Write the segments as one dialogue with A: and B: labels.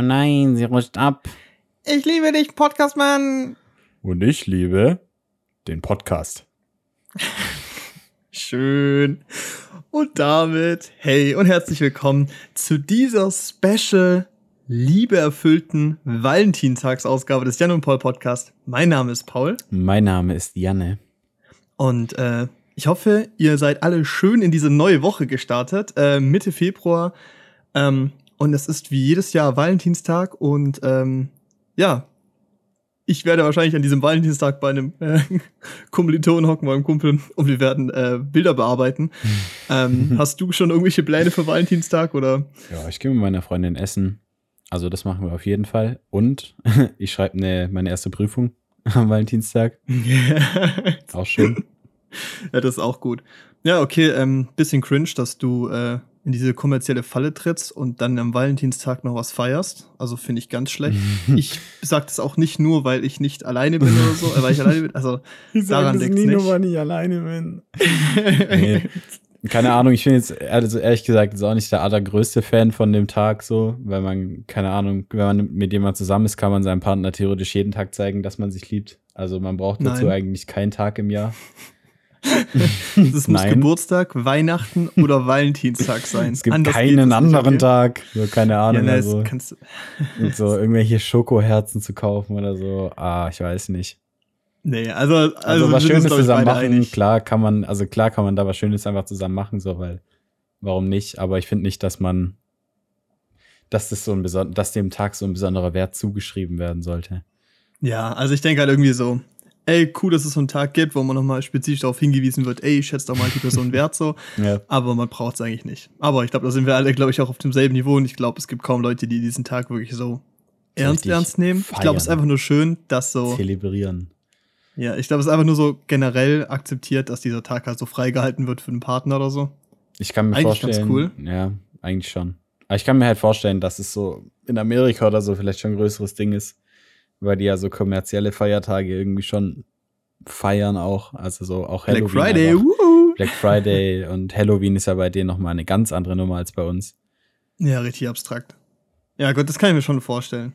A: Oh nein, sie rutscht ab.
B: Ich liebe dich, Podcastmann.
A: Und ich liebe den Podcast.
B: Schön. Und damit, hey und herzlich willkommen zu dieser Special liebeerfüllten Valentinstagsausgabe des Jan und Paul Podcast. Mein Name ist Paul.
A: Mein Name ist Janne.
B: Und äh, ich hoffe, ihr seid alle schön in diese neue Woche gestartet, äh, Mitte Februar. Ähm, und es ist wie jedes Jahr Valentinstag und ähm, ja, ich werde wahrscheinlich an diesem Valentinstag bei einem äh, Kommilitonen hocken, meinem Kumpel, und wir werden äh, Bilder bearbeiten. ähm, hast du schon irgendwelche Pläne für Valentinstag oder?
A: Ja, ich gehe mit meiner Freundin essen. Also das machen wir auf jeden Fall. Und ich schreibe ne, meine erste Prüfung am Valentinstag. auch schön.
B: Ja, das ist auch gut. Ja, okay, ähm, bisschen cringe, dass du äh, in diese kommerzielle Falle trittst und dann am Valentinstag noch was feierst. Also finde ich ganz schlecht. ich sage das auch nicht nur, weil ich nicht alleine bin oder so, äh, weil ich alleine bin. Also
A: ich daran liegt nicht. Nur, weil ich alleine bin. nee. Keine Ahnung, ich bin jetzt also ehrlich gesagt jetzt auch nicht der allergrößte Fan von dem Tag so, weil man, keine Ahnung, wenn man mit jemand zusammen ist, kann man seinem Partner theoretisch jeden Tag zeigen, dass man sich liebt. Also man braucht dazu Nein. eigentlich keinen Tag im Jahr.
B: Es muss Geburtstag, Weihnachten oder Valentinstag sein.
A: Es gibt Anders keinen anderen Tag. So, keine Ahnung. Ja, also, und so irgendwelche Schokoherzen zu kaufen oder so. Ah, ich weiß nicht.
B: Nee, also, also,
A: also was Schönes zusammen machen, einig. klar kann man, also klar kann man da was Schönes einfach zusammen machen, so, weil, warum nicht? Aber ich finde nicht, dass man, dass das so ein dass dem Tag so ein besonderer Wert zugeschrieben werden sollte.
B: Ja, also ich denke halt irgendwie so, ey, cool, dass es so einen Tag gibt, wo man nochmal spezifisch darauf hingewiesen wird, ey, ich schätze doch mal die Person wert so. Ja. Aber man braucht es eigentlich nicht. Aber ich glaube, da sind wir alle, glaube ich, auch auf demselben Niveau und ich glaube, es gibt kaum Leute, die diesen Tag wirklich so ernst, ernst nehmen. Feiern. Ich glaube, es ist einfach nur schön, dass so.
A: Zelebrieren.
B: Ja, ich glaube, es ist einfach nur so generell akzeptiert, dass dieser Tag halt so freigehalten wird für den Partner oder so.
A: Ich kann mir eigentlich vorstellen. Ganz cool. Ja, eigentlich schon. Aber ich kann mir halt vorstellen, dass es so in Amerika oder so vielleicht schon ein größeres Ding ist weil die ja so kommerzielle Feiertage irgendwie schon feiern auch. Also so auch
B: Halloween. Black Friday, wuhu.
A: Black Friday und Halloween ist ja bei denen nochmal eine ganz andere Nummer als bei uns.
B: Ja, richtig abstrakt. Ja, gut, das kann ich mir schon vorstellen.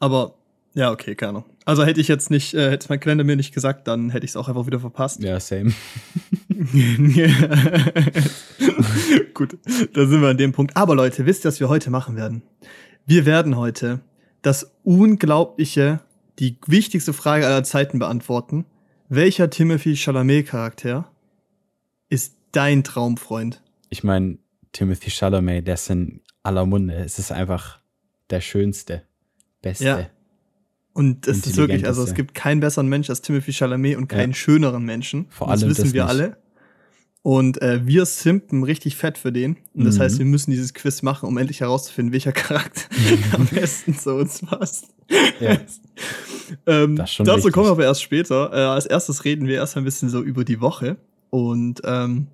B: Aber ja, okay, keine Ahnung. Also hätte ich jetzt nicht, äh, hätte mein Kalender mir nicht gesagt, dann hätte ich es auch einfach wieder verpasst.
A: Ja, same.
B: Gut, da sind wir an dem Punkt. Aber Leute, wisst ihr, was wir heute machen werden? Wir werden heute das unglaubliche, die wichtigste Frage aller Zeiten beantworten. Welcher Timothy Chalamet-Charakter ist dein Traumfreund?
A: Ich meine, Timothy Chalamet, der ist in aller Munde. Es ist einfach der schönste, beste. Ja.
B: Und es ist wirklich, also es gibt keinen besseren Mensch als Timothy Chalamet und keinen ja. schöneren Menschen. Vor allem das wissen das wir alle. Und äh, wir simpen richtig fett für den. Und das mhm. heißt, wir müssen dieses Quiz machen, um endlich herauszufinden, welcher Charakter am besten zu uns passt. Ja. ähm, dazu wichtig. kommen wir aber erst später. Äh, als erstes reden wir erstmal ein bisschen so über die Woche. Und ähm,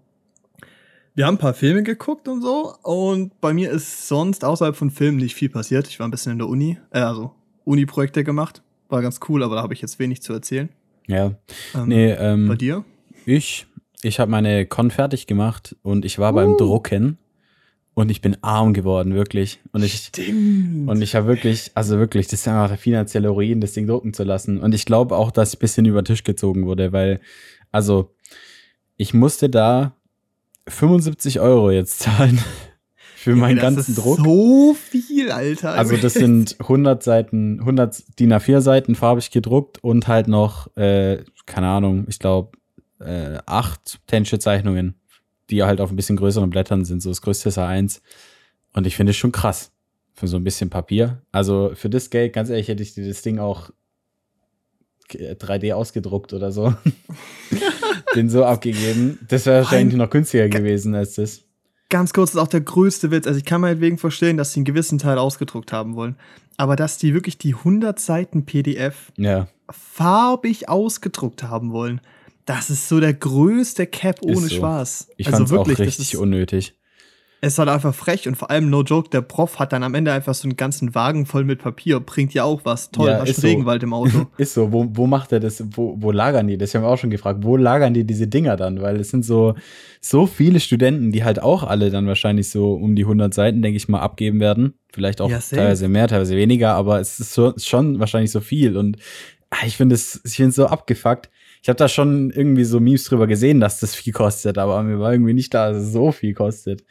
B: wir haben ein paar Filme geguckt und so. Und bei mir ist sonst außerhalb von Filmen nicht viel passiert. Ich war ein bisschen in der Uni, äh, also Uni-Projekte gemacht. War ganz cool, aber da habe ich jetzt wenig zu erzählen.
A: Ja. Ähm, nee, ähm,
B: bei dir?
A: Ich ich habe meine Con fertig gemacht und ich war uh. beim Drucken und ich bin arm geworden, wirklich. Und ich,
B: Stimmt.
A: Und ich habe wirklich, also wirklich, das ist einfach der finanzielle Ruin, das Ding drucken zu lassen. Und ich glaube auch, dass ich ein bisschen über den Tisch gezogen wurde, weil, also, ich musste da 75 Euro jetzt zahlen für ja, meinen ganzen Druck.
B: So viel, Alter.
A: Also das sind 100 Seiten, 100 DIN A4 Seiten farbig gedruckt und halt noch, äh, keine Ahnung, ich glaube äh, acht Tensche-Zeichnungen, die halt auf ein bisschen größeren Blättern sind. So das größte ist A1. Und ich finde es schon krass. Für so ein bisschen Papier. Also für das Geld, ganz ehrlich, hätte ich dir das Ding auch 3D ausgedruckt oder so. Den so abgegeben. Das wäre wahrscheinlich noch günstiger gewesen als das.
B: Ganz kurz, ist auch der größte Witz. Also ich kann meinetwegen verstehen, dass sie einen gewissen Teil ausgedruckt haben wollen. Aber dass die wirklich die 100 Seiten PDF
A: ja.
B: farbig ausgedruckt haben wollen. Das ist so der größte Cap ohne so. Spaß.
A: Ich also fand's wirklich, auch richtig unnötig.
B: Es ist halt einfach frech und vor allem, no joke, der Prof hat dann am Ende einfach so einen ganzen Wagen voll mit Papier. Bringt ja auch was. Toll, ja, Regenwald so. im Auto.
A: ist so. Wo, wo macht er das? Wo, wo lagern die? Das haben wir auch schon gefragt. Wo lagern die diese Dinger dann? Weil es sind so, so viele Studenten, die halt auch alle dann wahrscheinlich so um die 100 Seiten, denke ich mal, abgeben werden. Vielleicht auch ja, teilweise mehr, teilweise weniger, aber es ist so, schon wahrscheinlich so viel. Und ich finde es, ich finde es so abgefuckt. Ich habe da schon irgendwie so Memes drüber gesehen, dass das viel kostet, aber mir war irgendwie nicht klar, dass es so viel kostet.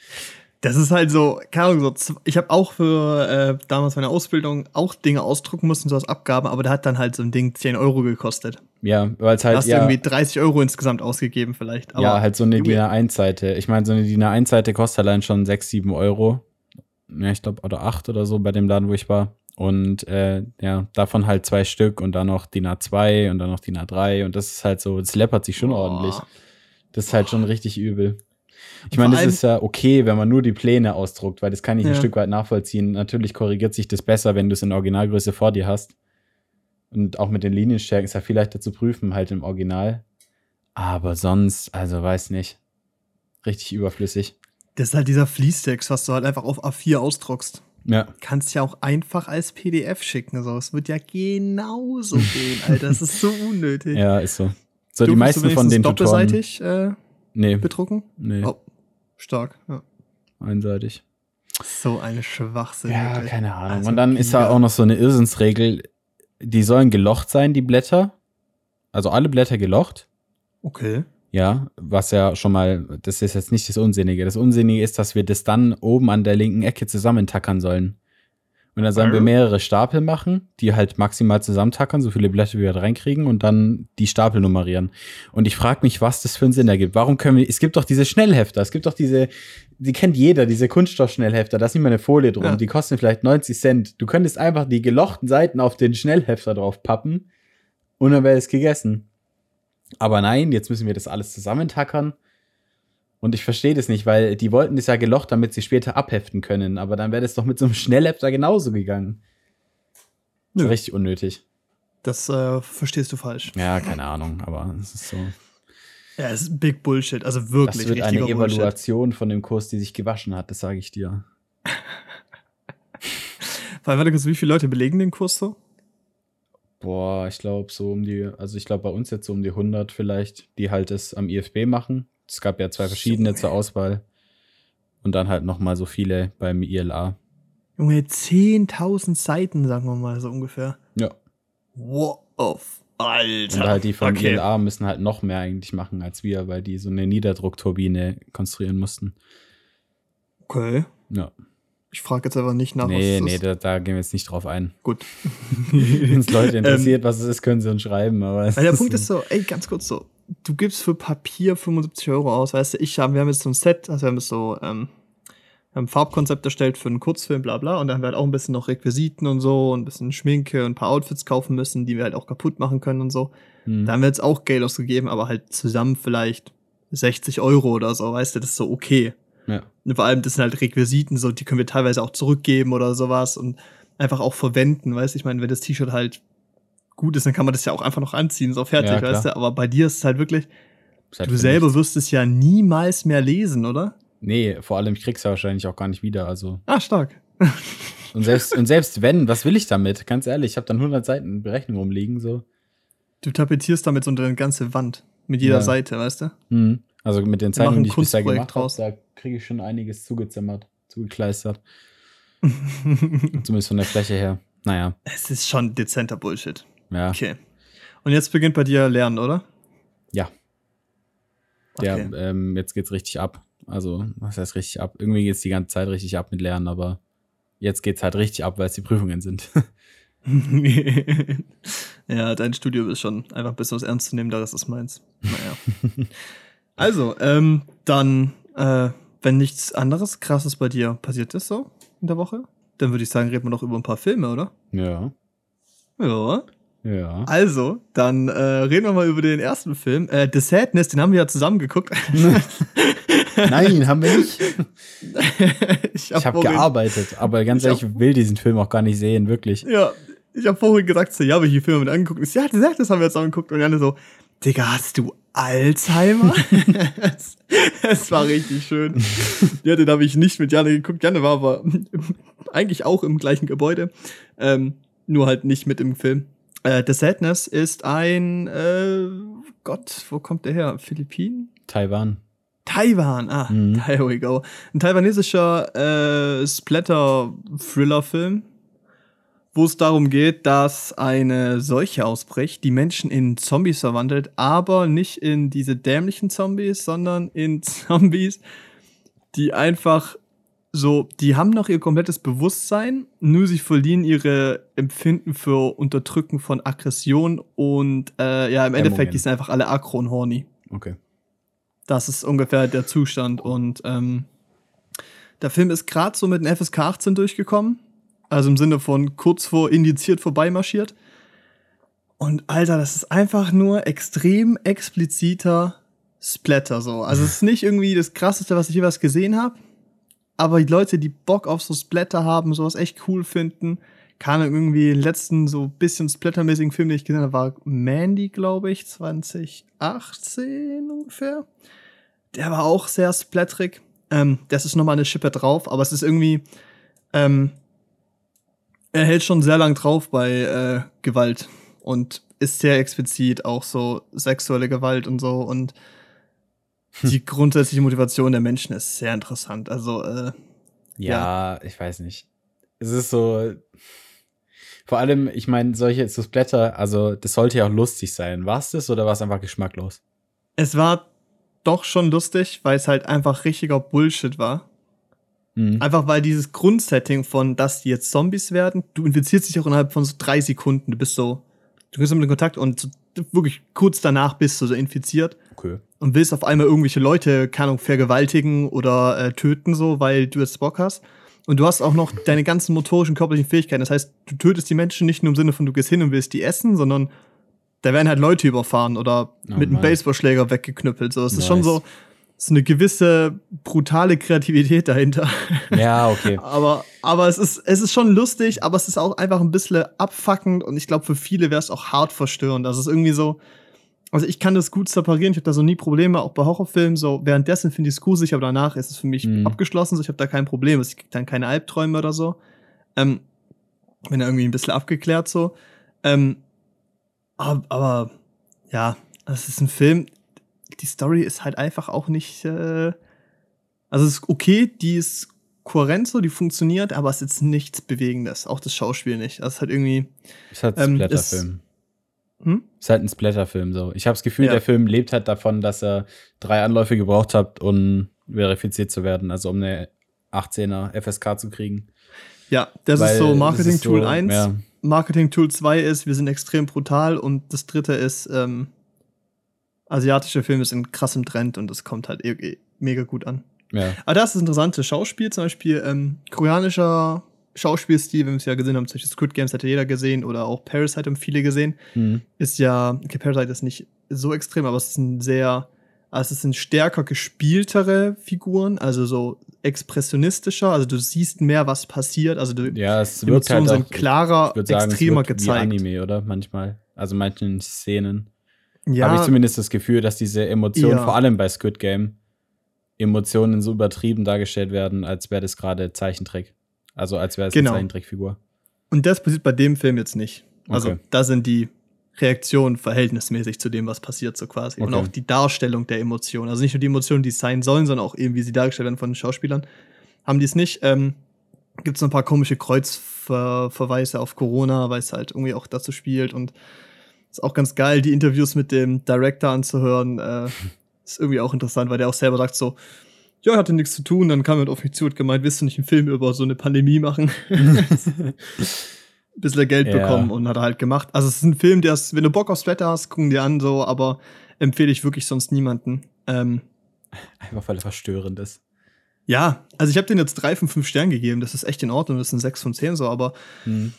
B: Das ist halt so, keine Ahnung, so, ich habe auch für äh, damals meine Ausbildung auch Dinge ausdrucken müssen, so als Abgabe, aber da hat dann halt so ein Ding 10 Euro gekostet.
A: Ja, weil es halt. Du
B: hast ja, irgendwie 30 Euro insgesamt ausgegeben, vielleicht.
A: Ja, halt so eine DIN A1-Seite. Ich meine, so eine DIN A1-Seite kostet allein schon 6, 7 Euro. Ja, ich glaube, oder 8 oder so bei dem Laden, wo ich war. Und äh, ja, davon halt zwei Stück und dann noch DIN A2 und dann noch DIN A3. Und das ist halt so, es läppert sich schon oh. ordentlich. Das ist halt schon richtig übel. Ich meine, das ist ja okay, wenn man nur die Pläne ausdruckt, weil das kann ich ja. ein Stück weit nachvollziehen. Natürlich korrigiert sich das besser, wenn du es in Originalgröße vor dir hast. Und auch mit den Linienstärken ist ja viel leichter zu prüfen, halt im Original. Aber sonst, also weiß nicht. Richtig überflüssig.
B: Das ist halt dieser Fließtext, was du halt einfach auf A4 ausdruckst.
A: Ja.
B: Kannst ja auch einfach als PDF schicken. So. Es wird ja genauso gehen, Alter. Das ist so unnötig.
A: Ja, ist so. So, du die meisten von den
B: doppelseitig äh,
A: nee.
B: bedrucken?
A: Nee. Oh,
B: stark, ja.
A: Einseitig.
B: So eine Schwachsinn.
A: Ja, wirklich. keine Ahnung. Also, Und dann ist da auch noch so eine Irrsinnsregel. Die sollen gelocht sein, die Blätter. Also alle Blätter gelocht.
B: Okay.
A: Ja, was ja schon mal, das ist jetzt nicht das Unsinnige. Das Unsinnige ist, dass wir das dann oben an der linken Ecke zusammentackern sollen. Und dann sollen wir mehrere Stapel machen, die halt maximal zusammentackern, so viele Blätter wie wir da reinkriegen und dann die Stapel nummerieren. Und ich frage mich, was das für einen Sinn ergibt. Warum können wir, es gibt doch diese Schnellhefter, es gibt doch diese, die kennt jeder, diese Kunststoffschnellhefter, da ist nicht mal eine Folie drum, ja. die kosten vielleicht 90 Cent. Du könntest einfach die gelochten Seiten auf den Schnellhefter drauf pappen und dann wäre es gegessen. Aber nein, jetzt müssen wir das alles zusammentackern. Und ich verstehe das nicht, weil die wollten das ja gelocht, damit sie später abheften können. Aber dann wäre das doch mit so einem Schnellhefter genauso gegangen. Ist richtig unnötig.
B: Das äh, verstehst du falsch.
A: Ja, keine Ahnung, aber es ist so.
B: Ja, es ist Big Bullshit, also wirklich.
A: Das wird eine Evaluation Bullshit. von dem Kurs, die sich gewaschen hat, das sage ich dir.
B: Weil, warte kurz, wie viele Leute belegen den Kurs so?
A: Boah, ich glaube so um die, also ich glaube bei uns jetzt so um die 100 vielleicht, die halt es am IFB machen. Es gab ja zwei verschiedene so, zur Auswahl. Und dann halt nochmal so viele beim ILA.
B: Junge, 10.000 Seiten, sagen wir mal so ungefähr.
A: Ja.
B: Wow, Alter.
A: Und halt die von okay. ILA müssen halt noch mehr eigentlich machen als wir, weil die so eine Niederdruckturbine konstruieren mussten.
B: Okay.
A: Ja.
B: Ich frage jetzt aber nicht nach,
A: nee, was Nee, da, da, gehen wir jetzt nicht drauf ein.
B: Gut.
A: Wenn es Leute interessiert, ähm, was es ist, können sie uns schreiben. Aber
B: der Punkt ist so, ey, ganz kurz so, du gibst für Papier 75 Euro aus, weißt du, ich habe, wir haben jetzt so ein Set, also wir haben jetzt so, ähm, wir haben ein Farbkonzept erstellt für einen Kurzfilm, bla bla, und dann haben wir halt auch ein bisschen noch Requisiten und so, und ein bisschen Schminke und ein paar Outfits kaufen müssen, die wir halt auch kaputt machen können und so. Hm. Da haben wir jetzt auch Geld ausgegeben, aber halt zusammen vielleicht 60 Euro oder so, weißt du, das ist so okay.
A: Ja.
B: Und vor allem, das sind halt Requisiten, so, die können wir teilweise auch zurückgeben oder sowas und einfach auch verwenden, weißt du, ich meine, wenn das T-Shirt halt gut ist, dann kann man das ja auch einfach noch anziehen, so fertig, ja, weißt du? Aber bei dir ist es halt wirklich, halt du selber nichts. wirst es ja niemals mehr lesen, oder?
A: Nee, vor allem, ich krieg's ja wahrscheinlich auch gar nicht wieder, also.
B: Ah, stark.
A: und selbst, und selbst wenn, was will ich damit? Ganz ehrlich, ich habe dann 100 Seiten Berechnung rumliegen, so.
B: Du tapezierst damit so eine ganze Wand. Mit jeder ja. Seite, weißt du?
A: Mhm. Also mit den Zeichnungen, die ich bisher gemacht habe, da kriege ich schon einiges zugezimmert, zugekleistert. Zumindest von der Fläche her. Naja.
B: Es ist schon dezenter Bullshit.
A: Ja.
B: Okay. Und jetzt beginnt bei dir Lernen, oder?
A: Ja. Okay. Ja, ähm, jetzt geht's richtig ab. Also, was heißt richtig ab? Irgendwie geht's die ganze Zeit richtig ab mit Lernen, aber jetzt geht's halt richtig ab, weil es die Prüfungen sind.
B: ja, dein Studio ist schon einfach ein bisschen was ernst zu nehmen, da ist es meins. Naja. also, ähm, dann, äh, wenn nichts anderes krasses bei dir passiert ist so in der Woche, dann würde ich sagen, reden wir noch über ein paar Filme, oder?
A: Ja.
B: Ja.
A: Ja.
B: Also, dann äh, reden wir mal über den ersten Film. Äh, The Sadness, den haben wir ja zusammen geguckt.
A: Nein, haben wir nicht. ich habe hab gearbeitet, aber ganz ehrlich, ich will diesen Film auch gar nicht sehen, wirklich.
B: Ja, ich habe vorhin gesagt, so, ja, welche Filme wir angeguckt. Ich, ja, The Sadness haben wir jetzt angeguckt. Und Janne so, Digga, hast du Alzheimer? es, war richtig schön. Ja, den habe ich nicht mit Janne geguckt. Janne war aber eigentlich auch im gleichen Gebäude, ähm, nur halt nicht mit im Film. Äh, The Sadness ist ein, äh, Gott, wo kommt der her? Philippinen?
A: Taiwan.
B: Taiwan, ah, mhm. there we go. Ein taiwanesischer äh, Splatter-Thriller-Film, wo es darum geht, dass eine Seuche ausbricht, die Menschen in Zombies verwandelt, aber nicht in diese dämlichen Zombies, sondern in Zombies, die einfach so, die haben noch ihr komplettes Bewusstsein, nur sie verlieren ihre Empfinden für Unterdrücken von Aggression und äh, ja, im Endeffekt, die sind einfach alle aggro und horny.
A: Okay.
B: Das ist ungefähr der Zustand und ähm, der Film ist gerade so mit einem FSK 18 durchgekommen. Also im Sinne von kurz vor indiziert vorbeimarschiert. Und Alter, das ist einfach nur extrem expliziter Splatter so. Also es ist nicht irgendwie das krasseste, was ich jeweils gesehen habe. Aber die Leute, die Bock auf so Splatter haben, sowas echt cool finden, kann irgendwie den letzten so bisschen splattermäßigen Film, den ich gesehen habe, war Mandy, glaube ich, 2018 ungefähr. Der war auch sehr splatterig. Ähm, das ist nochmal eine Schippe drauf, aber es ist irgendwie, ähm, er hält schon sehr lang drauf bei äh, Gewalt und ist sehr explizit auch so sexuelle Gewalt und so und hm. die grundsätzliche Motivation der Menschen ist sehr interessant. Also äh,
A: ja, ja, ich weiß nicht. Es ist so vor allem, ich meine, solche so Splatter, also das sollte ja auch lustig sein. War es das oder war es einfach geschmacklos?
B: Es war doch schon lustig, weil es halt einfach richtiger Bullshit war. Mhm. Einfach weil dieses Grundsetting von, dass die jetzt Zombies werden, du infizierst dich auch innerhalb von so drei Sekunden. Du bist so, du bist mit in Kontakt und so, wirklich kurz danach bist du so infiziert.
A: Okay.
B: Und willst auf einmal irgendwelche Leute, keine Ahnung, vergewaltigen oder äh, töten, so, weil du jetzt Bock hast. Und du hast auch noch deine ganzen motorischen, körperlichen Fähigkeiten. Das heißt, du tötest die Menschen nicht nur im Sinne von, du gehst hin und willst die essen, sondern da werden halt Leute überfahren oder oh, mit einem Baseballschläger weggeknüppelt. So, es nice. ist schon so, so eine gewisse brutale Kreativität dahinter.
A: Ja, okay.
B: aber, aber es ist, es ist schon lustig, aber es ist auch einfach ein bisschen abfuckend und ich glaube, für viele wäre es auch hart verstörend. Das ist irgendwie so, also ich kann das gut separieren, ich habe da so nie Probleme, auch bei Horrorfilmen. So währenddessen finde ich es gruselig, aber danach ist es für mich mhm. abgeschlossen. So, ich habe da kein Problem. Ich kriege dann keine Albträume oder so. Ähm, bin da irgendwie ein bisschen abgeklärt so. Ähm, aber, aber ja, es ist ein Film, die Story ist halt einfach auch nicht. Äh, also es ist okay, die ist kohärent so, die funktioniert, aber es ist jetzt nichts Bewegendes. Auch das Schauspiel nicht. Das ist halt irgendwie.
A: Ist halt ein ähm, Splatterfilm. Ist, hm? ist halt ein Splatterfilm so. Ich habe das Gefühl, ja. der Film lebt halt davon, dass er drei Anläufe gebraucht hat, um verifiziert zu werden. Also um eine 18er FSK zu kriegen.
B: Ja, das Weil ist so Marketing Tool so, 1. Ja. Marketing Tool 2 ist, wir sind extrem brutal und das dritte ist, ähm, asiatische Filme sind krass im Trend und das kommt halt eh, mega gut an.
A: Ja.
B: Aber das ist interessante Schauspiel, zum Beispiel ähm, koreanischer Schauspielstil, wenn wir es ja gesehen haben, zum Beispiel Squid Games hat ja jeder gesehen oder auch Parasite haben viele gesehen, mhm. ist ja, okay, Parasite ist nicht so extrem, aber es ist ein sehr, also es sind stärker gespieltere Figuren, also so expressionistischer, also du siehst mehr, was passiert, also du,
A: ja, es wird Emotionen
B: halt auch, sind klarer, sagen, extremer es wird gezeigt.
A: Wie Anime, oder? Manchmal. Also manchen Szenen. Ja. Habe ich zumindest das Gefühl, dass diese Emotionen, ja. vor allem bei Squid Game, Emotionen so übertrieben dargestellt werden, als wäre das gerade Zeichentrick. Also als wäre es genau. eine Zeichentrickfigur.
B: Und das passiert bei dem Film jetzt nicht. Also okay. da sind die Reaktionen verhältnismäßig zu dem, was passiert, so quasi. Okay. Und auch die Darstellung der Emotionen. Also nicht nur die Emotionen, die es sein sollen, sondern auch eben, wie sie dargestellt werden von den Schauspielern. Haben die es nicht. Ähm, Gibt es noch ein paar komische Kreuzverweise auf Corona, weil es halt irgendwie auch dazu spielt und ist auch ganz geil, die Interviews mit dem Director anzuhören. Äh, ist irgendwie auch interessant, weil der auch selber sagt so, ja, hatte nichts zu tun, dann kam er auf mich zu und gemeint, willst du nicht einen Film über so eine Pandemie machen? bisschen Geld ja. bekommen und hat er halt gemacht. Also es ist ein Film, der ist, wenn du Bock aufs Wetter hast, gucken dir an, so, aber empfehle ich wirklich sonst niemanden. Ähm,
A: Einfach weil er verstörend ist.
B: Ja, also ich habe den jetzt drei von fünf Sternen gegeben, das ist echt in Ordnung, das sind sechs von zehn so, aber hm.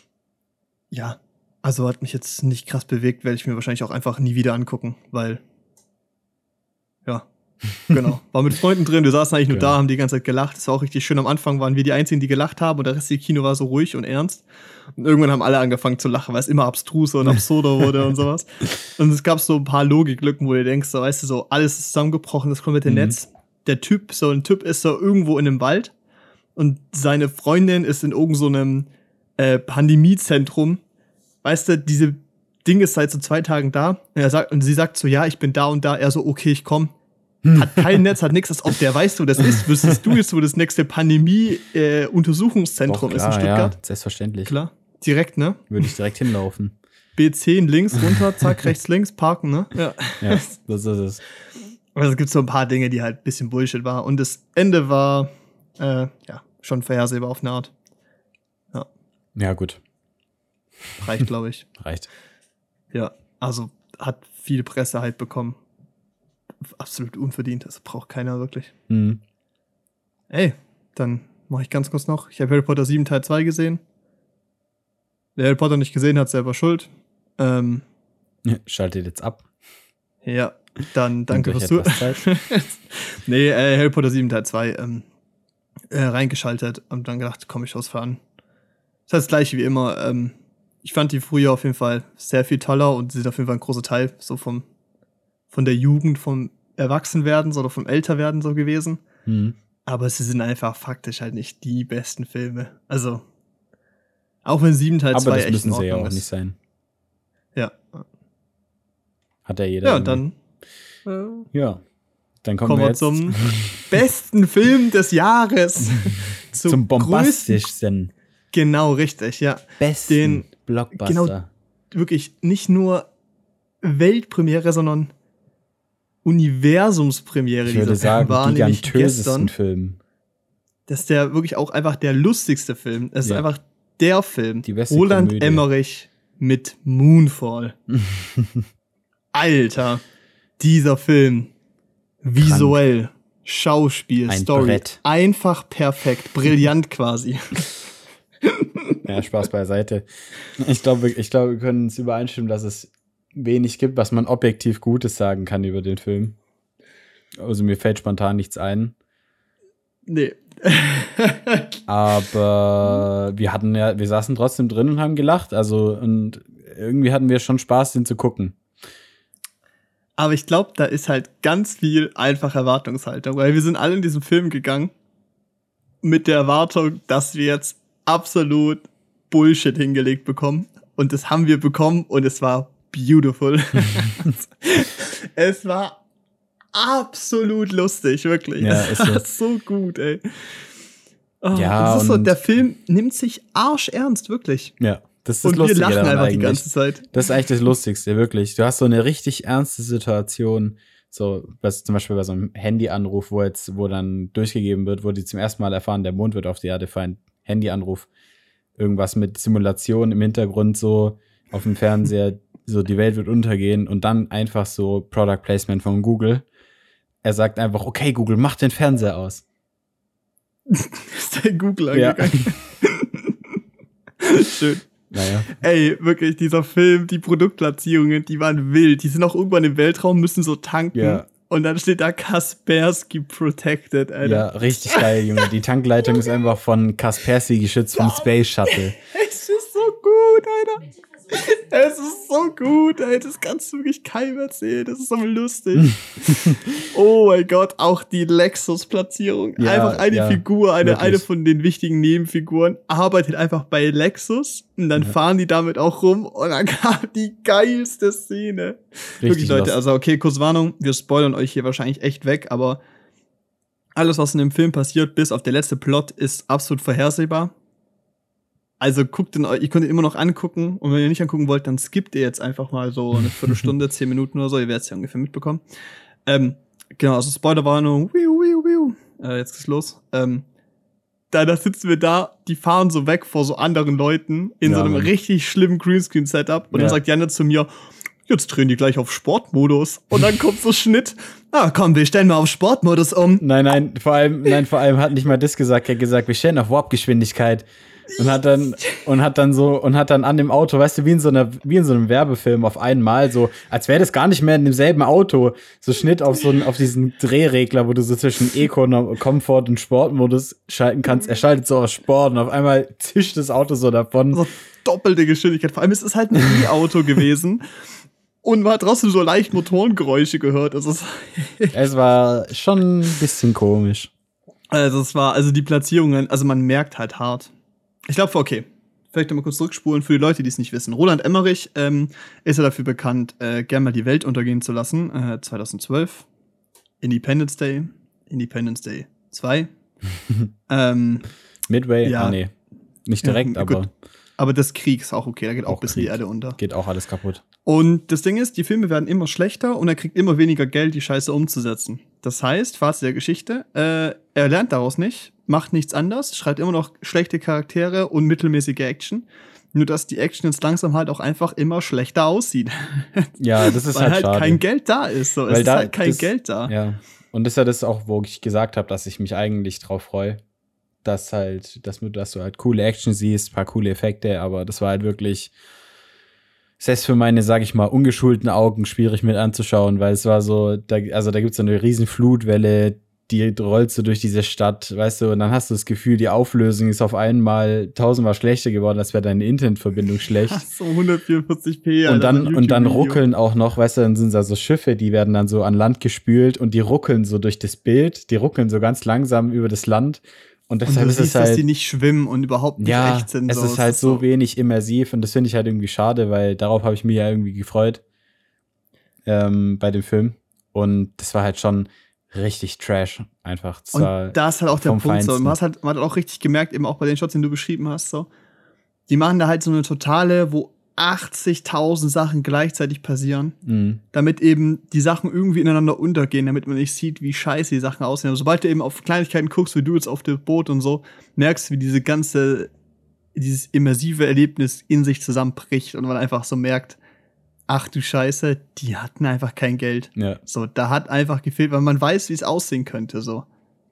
B: ja, also hat mich jetzt nicht krass bewegt, werde ich mir wahrscheinlich auch einfach nie wieder angucken, weil ja, Genau. War mit Freunden drin, wir saßen eigentlich nur genau. da, haben die ganze Zeit gelacht. Das war auch richtig schön. Am Anfang waren wir die Einzigen, die gelacht haben und der Rest des Kino war so ruhig und ernst. Und irgendwann haben alle angefangen zu lachen, weil es immer abstruser und absurder wurde und sowas. Und es gab so ein paar Logiklücken, wo du denkst, so, weißt du, so alles ist zusammengebrochen, das komplette mhm. Netz. Der Typ, so ein Typ ist so irgendwo in einem Wald und seine Freundin ist in irgendeinem so äh, Pandemiezentrum. Weißt du, diese Ding ist seit so zwei Tagen da. Und, er sagt, und sie sagt so, ja, ich bin da und da. Er so, okay, ich komm. Hm. Hat kein Netz, hat nichts, ob der weiß, wo das ist. Wüsstest du jetzt, wo das nächste Pandemie-Untersuchungszentrum äh, ist in Stuttgart?
A: Ja, selbstverständlich.
B: Klar. Direkt, ne?
A: Würde ich direkt hinlaufen.
B: B10 links runter, zack, rechts, links, parken, ne?
A: Ja. ja das ist es.
B: Also es gibt so ein paar Dinge, die halt ein bisschen Bullshit waren. Und das Ende war, äh, ja, schon vorhersehbar auf eine Art.
A: Ja. Ja, gut.
B: Reicht, glaube ich.
A: Reicht.
B: Ja, also hat viel Presse halt bekommen. Absolut unverdient, das braucht keiner wirklich. Mhm. Ey, dann mache ich ganz kurz noch. Ich habe Harry Potter 7 Teil 2 gesehen. Wer Harry Potter nicht gesehen hat, selber schuld. Ähm,
A: Schaltet jetzt ab.
B: Ja, dann danke fürs Zuhören. nee, äh, Harry Potter 7 Teil 2 ähm, äh, reingeschaltet und dann gedacht, komm, ich schaue es an. Das ist das gleiche wie immer. Ähm, ich fand die früher auf jeden Fall sehr viel toller und sie sind auf jeden Fall ein großer Teil so vom, von der Jugend, vom Erwachsenwerden oder vom Älterwerden so gewesen. Mhm. Aber sie sind einfach faktisch halt nicht die besten Filme. Also, auch wenn sieben Teil 2 echt müssen sie ja auch ist. nicht
A: sein.
B: Ja.
A: Hat ja jeder.
B: Ja, und dann.
A: Äh, ja. Dann
B: kommen, kommen wir, jetzt zum besten Film des Jahres.
A: zum, zum bombastischsten.
B: Genau, richtig, ja.
A: Besten. Den Blockbuster. Genau,
B: wirklich nicht nur Weltpremiere, sondern Universumspremiere.
A: Ich würde sagen, war gigantösesten Film.
B: Das ist der wirklich auch einfach der lustigste Film. Es ja. ist einfach der Film.
A: Die beste
B: Roland Komödie. Emmerich mit Moonfall. Alter, dieser Film. Visuell, Krank. Schauspiel, Ein Story. Brett. Einfach perfekt, brillant quasi.
A: ja, Spaß beiseite. Ich glaube, ich glaube, wir können uns übereinstimmen, dass es wenig gibt, was man objektiv Gutes sagen kann über den Film. Also mir fällt spontan nichts ein.
B: Nee.
A: Aber wir hatten ja, wir saßen trotzdem drin und haben gelacht. Also, und irgendwie hatten wir schon Spaß, den zu gucken.
B: Aber ich glaube, da ist halt ganz viel einfach Erwartungshaltung, weil wir sind alle in diesen Film gegangen mit der Erwartung, dass wir jetzt absolut Bullshit hingelegt bekommen. Und das haben wir bekommen und es war beautiful. es war absolut lustig, wirklich.
A: Ja,
B: es war so gut, ey. Oh, ja, das so, der Film nimmt sich arschernst, wirklich.
A: Ja, das ist
B: das
A: und Lustige
B: wir lachen einfach eigentlich. die ganze Zeit.
A: Das ist eigentlich das Lustigste, wirklich. Du hast so eine richtig ernste Situation, so was zum Beispiel bei so einem Handyanruf, wo jetzt, wo dann durchgegeben wird, wo die zum ersten Mal erfahren, der Mond wird auf die Erde fallen. Handyanruf. Irgendwas mit Simulation im Hintergrund so auf dem Fernseher, so die Welt wird untergehen und dann einfach so Product Placement von Google. Er sagt einfach, okay, Google, mach den Fernseher aus.
B: ist der Google angegangen? Ja. Schön.
A: Naja.
B: Ey, wirklich, dieser Film, die Produktplatzierungen, die waren wild. Die sind auch irgendwann im Weltraum, müssen so tanken. Ja. Und dann steht da Kaspersky Protected,
A: Alter. Ja, richtig geil, Junge. Die Tankleitung ist einfach von Kaspersky geschützt vom Space Shuttle.
B: Es ist so gut, Alter. Es ist so gut, ey. Das kannst du wirklich keinem erzählen. Das ist so lustig. oh mein Gott, auch die Lexus-Platzierung. Ja, einfach eine ja, Figur, eine, eine von den wichtigen Nebenfiguren, arbeitet einfach bei Lexus und dann ja. fahren die damit auch rum und dann kam die geilste Szene. Richtig wirklich, Leute, lost. also okay, kurz Warnung, wir spoilern euch hier wahrscheinlich echt weg, aber alles, was in dem Film passiert, bis auf der letzte Plot, ist absolut vorhersehbar. Also guckt den, ihr könnt ihn immer noch angucken und wenn ihr nicht angucken wollt, dann skippt ihr jetzt einfach mal so eine Viertelstunde, zehn Minuten oder so, ihr werdet es ja ungefähr mitbekommen. Ähm, genau, also Spoilerwarnung, wiu, wiu, wiu. Äh, jetzt geht's los. Ähm, da, da sitzen wir da, die fahren so weg vor so anderen Leuten in ja, so einem Mann. richtig schlimmen Greenscreen-Setup und ja. dann sagt Janne zu mir, jetzt drehen die gleich auf Sportmodus und dann kommt so Schnitt Ah, komm, wir stellen mal auf Sportmodus um.
A: Nein, nein, vor allem, nein, vor allem hat nicht mal das gesagt, er hat gesagt, wir stellen auf Warp-Geschwindigkeit. Und hat dann, und hat dann so, und hat dann an dem Auto, weißt du, wie in so einer, wie in so einem Werbefilm auf einmal, so, als wäre das gar nicht mehr in demselben Auto, so Schnitt auf so einen, auf diesen Drehregler, wo du so zwischen Eco, Komfort und Sportmodus schalten kannst. Er schaltet so auf Sport und auf einmal zischt das Auto so davon. So
B: doppelte Geschwindigkeit. Vor allem ist es halt ein E-Auto gewesen. Und man hat trotzdem so leicht Motorengeräusche gehört. Also
A: es war schon ein bisschen komisch.
B: Also es war, also die Platzierungen, also man merkt halt hart. Ich glaube, okay. Vielleicht nochmal kurz zurückspulen für die Leute, die es nicht wissen. Roland Emmerich ähm, ist ja dafür bekannt, äh, gern mal die Welt untergehen zu lassen. Äh, 2012. Independence Day. Independence Day 2.
A: ähm, Midway? Ja, ah, nee. Nicht direkt, ja, aber.
B: Aber das Krieg ist auch okay, da geht auch, auch bis Krieg. die Erde unter.
A: Geht auch alles kaputt.
B: Und das Ding ist, die Filme werden immer schlechter und er kriegt immer weniger Geld, die Scheiße umzusetzen. Das heißt, Fazit der Geschichte, äh, er lernt daraus nicht, macht nichts anders, schreibt immer noch schlechte Charaktere und mittelmäßige Action. Nur dass die Action jetzt langsam halt auch einfach immer schlechter aussieht.
A: Ja, das ist
B: Weil
A: halt,
B: halt kein Geld da ist. So. Weil es da, ist halt kein das, Geld da.
A: Ja. Und das ist ja das auch, wo ich gesagt habe, dass ich mich eigentlich drauf freue dass halt, dass, dass du halt coole Action siehst, paar coole Effekte, aber das war halt wirklich, selbst für meine, sag ich mal, ungeschulten Augen schwierig mit anzuschauen, weil es war so, da, also da gibt's so eine riesen Flutwelle, die rollt so durch diese Stadt, weißt du, und dann hast du das Gefühl, die Auflösung ist auf einmal tausendmal schlechter geworden, als wäre deine Internetverbindung schlecht.
B: so 144p.
A: Alter, und dann, und dann ruckeln auch noch, weißt du, dann sind da so Schiffe, die werden dann so an Land gespült und die ruckeln so durch das Bild, die ruckeln so ganz langsam über das Land und deshalb und
B: du siehst, halt, dass die nicht schwimmen und überhaupt nicht ja, echt sind.
A: Es so. ist halt so, so wenig immersiv und das finde ich halt irgendwie schade, weil darauf habe ich mich ja irgendwie gefreut ähm, bei dem Film. Und das war halt schon richtig Trash einfach.
B: Das und da ist halt auch der Punkt Feinsten. so. Man, hat halt, man hat auch richtig gemerkt, eben auch bei den Shots, den du beschrieben hast, so. Die machen da halt so eine totale, wo 80.000 Sachen gleichzeitig passieren, mhm. damit eben die Sachen irgendwie ineinander untergehen, damit man nicht sieht, wie scheiße die Sachen aussehen. Also, sobald du eben auf Kleinigkeiten guckst, wie du jetzt auf dem Boot und so, merkst du, wie diese ganze, dieses immersive Erlebnis in sich zusammenbricht und man einfach so merkt, ach du Scheiße, die hatten einfach kein Geld. Ja. So, da hat einfach gefehlt, weil man weiß, wie es aussehen könnte, so.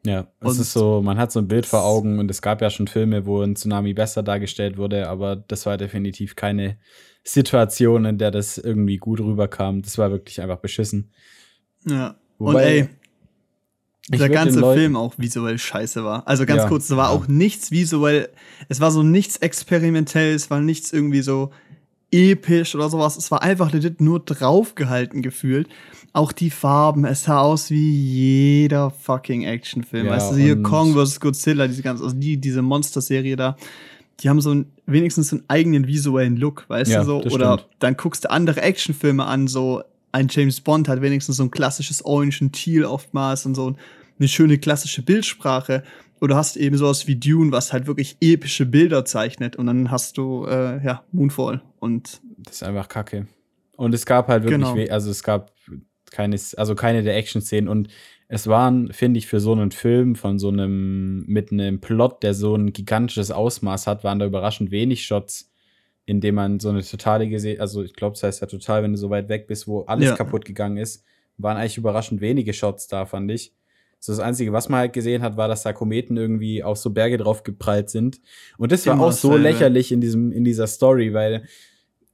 A: Ja, es ist so, man hat so ein Bild vor Augen und es gab ja schon Filme, wo ein Tsunami besser dargestellt wurde, aber das war definitiv keine Situation, in der das irgendwie gut rüberkam. Das war wirklich einfach beschissen.
B: Ja. Wobei, und ey, der ganze Film auch visuell scheiße war. Also ganz ja, kurz, es war ja. auch nichts visuell, es war so nichts experimentell, es war nichts irgendwie so episch oder sowas. Es war einfach legit nur draufgehalten gefühlt. Auch die Farben, es sah aus wie jeder fucking Actionfilm. Ja, weißt du, hier Kong vs. Godzilla, diese ganze, also die, diese Monster-Serie da, die haben so einen, wenigstens einen eigenen visuellen Look, weißt ja, du so? Oder stimmt. dann guckst du andere Actionfilme an, so ein James Bond hat wenigstens so ein klassisches Orange und Teal oftmals und so eine schöne klassische Bildsprache. Oder hast eben sowas wie Dune, was halt wirklich epische Bilder zeichnet. Und dann hast du, äh, ja, Moonfall. Und
A: das ist einfach kacke. Und es gab halt wirklich, genau. also es gab keine, also keine der Action-Szenen. Und es waren, finde ich, für so einen Film von so einem, mit einem Plot, der so ein gigantisches Ausmaß hat, waren da überraschend wenig Shots, in dem man so eine totale gesehen, also ich glaube, das heißt ja total, wenn du so weit weg bist, wo alles ja. kaputt gegangen ist, waren eigentlich überraschend wenige Shots da, fand ich. So das Einzige, was man halt gesehen hat, war, dass da Kometen irgendwie auf so Berge drauf geprallt sind. Und das war Immer auch so selbe. lächerlich in diesem, in dieser Story, weil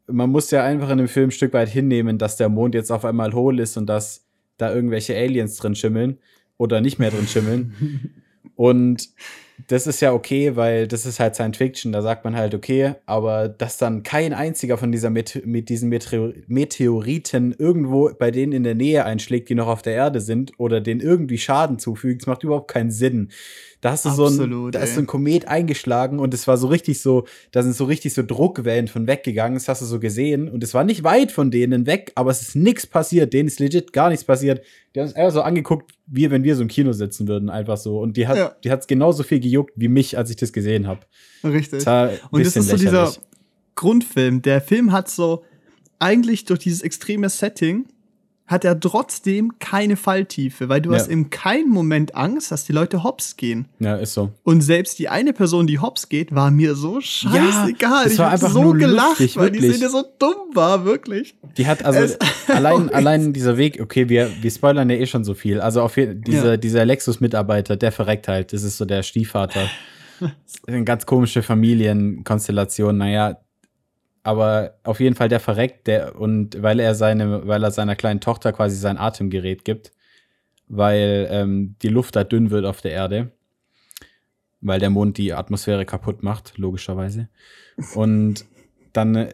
A: man muss ja einfach in dem Film ein Stück weit hinnehmen, dass der Mond jetzt auf einmal hohl ist und dass da irgendwelche Aliens drin schimmeln oder nicht mehr drin schimmeln. und das ist ja okay, weil das ist halt Science Fiction, da sagt man halt okay, aber dass dann kein einziger von dieser Mete mit diesen Meteor Meteoriten irgendwo bei denen in der Nähe einschlägt, die noch auf der Erde sind oder denen irgendwie Schaden zufügt, das macht überhaupt keinen Sinn. Da hast du Absolut, so ein, da ist so ein Komet eingeschlagen und es war so richtig so, da sind so richtig so Druckwellen von weggegangen, das hast du so gesehen und es war nicht weit von denen weg, aber es ist nichts passiert, denen ist legit gar nichts passiert. Die haben es einfach so angeguckt, wie wenn wir so im Kino sitzen würden, einfach so. Und die hat, ja. die hat's genauso viel gejuckt wie mich, als ich das gesehen habe.
B: Richtig. Das und das ist so dieser Grundfilm. Der Film hat so eigentlich durch dieses extreme Setting hat er trotzdem keine Falltiefe, weil du ja. hast in keinem Moment Angst, dass die Leute hops gehen.
A: Ja, ist so.
B: Und selbst die eine Person, die hops geht, war mir so scheißegal.
A: Ja, ich einfach so gelacht, lustig,
B: weil wirklich. die Szene so dumm war, wirklich.
A: Die hat also allein, allein dieser Weg, okay, wir, wir spoilern ja eh schon so viel. Also auf dieser, ja. dieser Lexus-Mitarbeiter, der verreckt halt, das ist so der Stiefvater. Eine ganz komische Familienkonstellation. Naja, aber auf jeden Fall der verreckt, der und weil er seine, weil er seiner kleinen Tochter quasi sein Atemgerät gibt, weil ähm, die Luft da dünn wird auf der Erde, weil der Mond die Atmosphäre kaputt macht, logischerweise. Und dann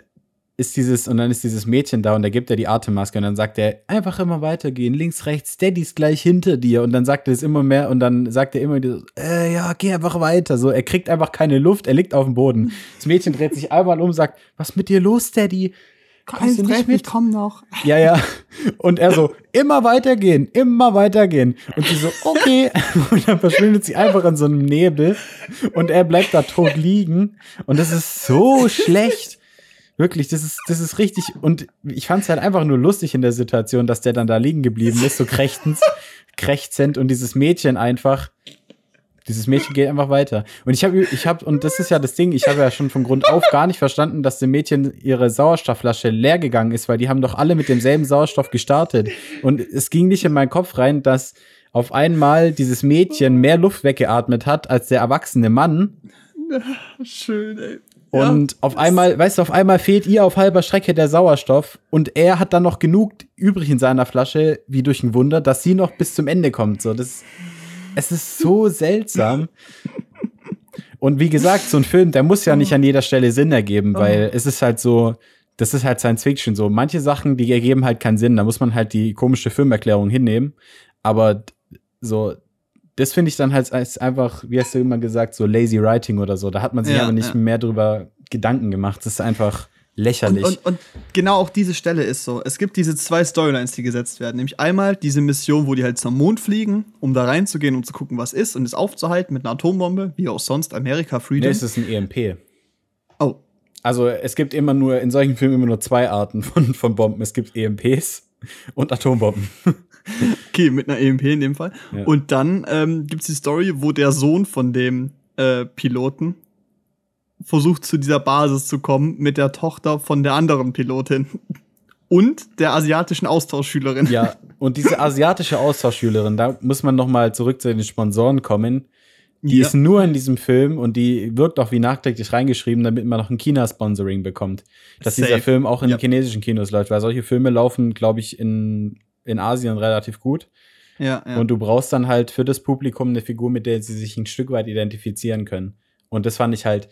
A: ist dieses, und dann ist dieses Mädchen da und da gibt er die Atemmaske und dann sagt er, einfach immer weitergehen, links, rechts, Daddy ist gleich hinter dir. Und dann sagt er es immer mehr und dann sagt er immer, äh, ja, geh einfach weiter. So, er kriegt einfach keine Luft, er liegt auf dem Boden. Das Mädchen dreht sich einmal um, sagt, was mit dir los, Daddy?
B: Kommst du nicht mit? Komm noch.
A: Ja, ja. Und er so, immer weitergehen, immer weitergehen. Und sie so, okay. Und dann verschwindet sie einfach in so einem Nebel. Und er bleibt da tot liegen. Und das ist so schlecht. Wirklich, das ist, das ist richtig. Und ich fand es halt einfach nur lustig in der Situation, dass der dann da liegen geblieben ist, so krächtend, krächzend und dieses Mädchen einfach, dieses Mädchen geht einfach weiter. Und ich habe, ich habe, und das ist ja das Ding, ich habe ja schon von Grund auf gar nicht verstanden, dass dem Mädchen ihre Sauerstoffflasche leer gegangen ist, weil die haben doch alle mit demselben Sauerstoff gestartet. Und es ging nicht in meinen Kopf rein, dass auf einmal dieses Mädchen mehr Luft weggeatmet hat als der erwachsene Mann.
B: Schön, ey.
A: Und ja, auf einmal, weißt du, auf einmal fehlt ihr auf halber Strecke der Sauerstoff und er hat dann noch genug übrig in seiner Flasche, wie durch ein Wunder, dass sie noch bis zum Ende kommt. So, das, es ist so seltsam. Und wie gesagt, so ein Film, der muss ja nicht an jeder Stelle Sinn ergeben, weil es ist halt so, das ist halt Science Fiction so. Manche Sachen, die ergeben halt keinen Sinn. Da muss man halt die komische Filmerklärung hinnehmen. Aber so, das finde ich dann halt als einfach, wie hast du immer gesagt, so lazy writing oder so. Da hat man sich ja, aber nicht ja. mehr drüber Gedanken gemacht. Das ist einfach lächerlich.
B: Und, und, und, genau auch diese Stelle ist so. Es gibt diese zwei Storylines, die gesetzt werden. Nämlich einmal diese Mission, wo die halt zum Mond fliegen, um da reinzugehen, um zu gucken, was ist und es aufzuhalten mit einer Atombombe, wie auch sonst, Amerika, Freedom.
A: Nee, es ist ein EMP.
B: Oh.
A: Also es gibt immer nur, in solchen Filmen immer nur zwei Arten von, von Bomben. Es gibt EMPs und Atombomben.
B: okay, mit einer EMP in dem Fall. Ja. Und dann ähm, gibt es die Story, wo der Sohn von dem äh, Piloten versucht zu dieser Basis zu kommen mit der Tochter von der anderen Pilotin und der asiatischen Austauschschülerin.
A: Ja, und diese asiatische Austauschschülerin, da muss man noch mal zurück zu den Sponsoren kommen. Die ja. ist nur in diesem Film und die wirkt auch wie nachträglich reingeschrieben, damit man noch ein China-Sponsoring bekommt. Dass Safe. dieser Film auch in ja. chinesischen Kinos läuft, weil solche Filme laufen, glaube ich, in in Asien relativ gut.
B: Ja, ja.
A: Und du brauchst dann halt für das Publikum eine Figur, mit der sie sich ein Stück weit identifizieren können. Und das fand ich halt,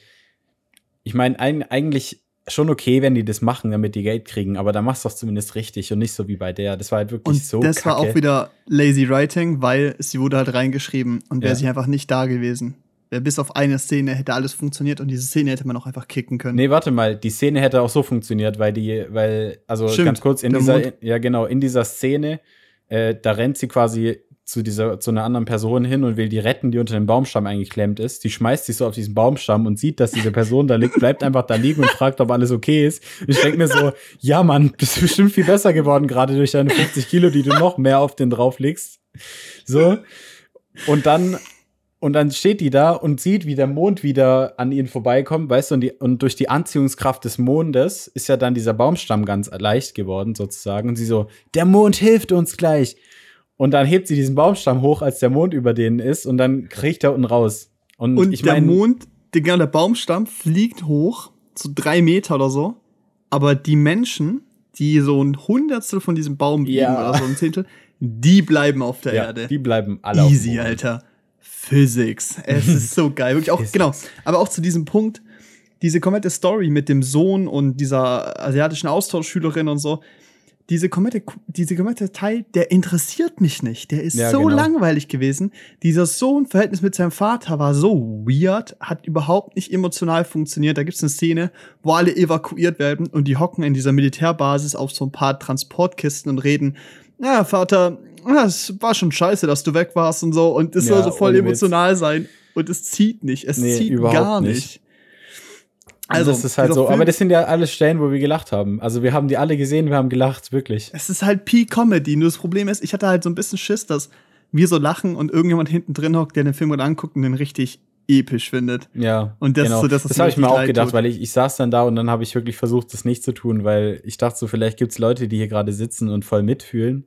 A: ich meine, eigentlich schon okay, wenn die das machen, damit die Geld kriegen, aber da machst du es zumindest richtig und nicht so wie bei der. Das war halt wirklich und so.
B: Das kacke. war auch wieder lazy writing, weil sie wurde halt reingeschrieben und wäre ja. sie einfach nicht da gewesen bis auf eine Szene hätte alles funktioniert und diese Szene hätte man auch einfach kicken können.
A: Nee, warte mal, die Szene hätte auch so funktioniert, weil die, weil, also Stimmt, ganz kurz, in dieser, Mond. ja genau, in dieser Szene, äh, da rennt sie quasi zu dieser, zu einer anderen Person hin und will die retten, die unter dem Baumstamm eingeklemmt ist. Die schmeißt sich so auf diesen Baumstamm und sieht, dass diese Person da liegt, bleibt einfach da liegen und fragt, ob alles okay ist. ich denke mir so, ja Mann, bist bestimmt viel besser geworden, gerade durch deine 50 Kilo, die du noch mehr auf den drauflegst. So. Und dann und dann steht die da und sieht, wie der Mond wieder an ihnen vorbeikommt, weißt du, und, die, und durch die Anziehungskraft des Mondes ist ja dann dieser Baumstamm ganz leicht geworden, sozusagen. Und sie so, der Mond hilft uns gleich. Und dann hebt sie diesen Baumstamm hoch, als der Mond über denen ist, und dann kriecht er unten raus.
B: Und, und ich der mein, Mond, der, der Baumstamm fliegt hoch, so drei Meter oder so. Aber die Menschen, die so ein Hundertstel von diesem Baum biegen ja. oder so ein Zehntel, die bleiben auf der ja, Erde.
A: Die bleiben alle
B: Easy, Alter. Physics. Es ist so geil. Wirklich auch, genau. Aber auch zu diesem Punkt, diese komplette Story mit dem Sohn und dieser asiatischen Austauschschülerin und so, diese komplette, diese komplette Teil, der interessiert mich nicht. Der ist ja, so genau. langweilig gewesen. Dieser Sohn-Verhältnis mit seinem Vater war so weird, hat überhaupt nicht emotional funktioniert. Da gibt es eine Szene, wo alle evakuiert werden und die hocken in dieser Militärbasis auf so ein paar Transportkisten und reden, ja, Vater, es war schon scheiße, dass du weg warst und so. Und es ja, soll so voll emotional Witz. sein. Und es zieht nicht. Es nee, zieht gar nicht. nicht.
A: Also, das ist halt so. Film, aber das sind ja alle Stellen, wo wir gelacht haben. Also, wir haben die alle gesehen, wir haben gelacht, wirklich.
B: Es ist halt P-Comedy. Nur das Problem ist, ich hatte halt so ein bisschen Schiss, dass wir so lachen und irgendjemand hinten drin hockt, der den Film gerade anguckt und den richtig episch findet.
A: Ja.
B: Und das
A: genau.
B: ist so,
A: das, das habe ich mir auch gedacht, tut. weil ich, ich saß dann da und dann habe ich wirklich versucht, das nicht zu tun, weil ich dachte so, vielleicht gibt es Leute, die hier gerade sitzen und voll mitfühlen.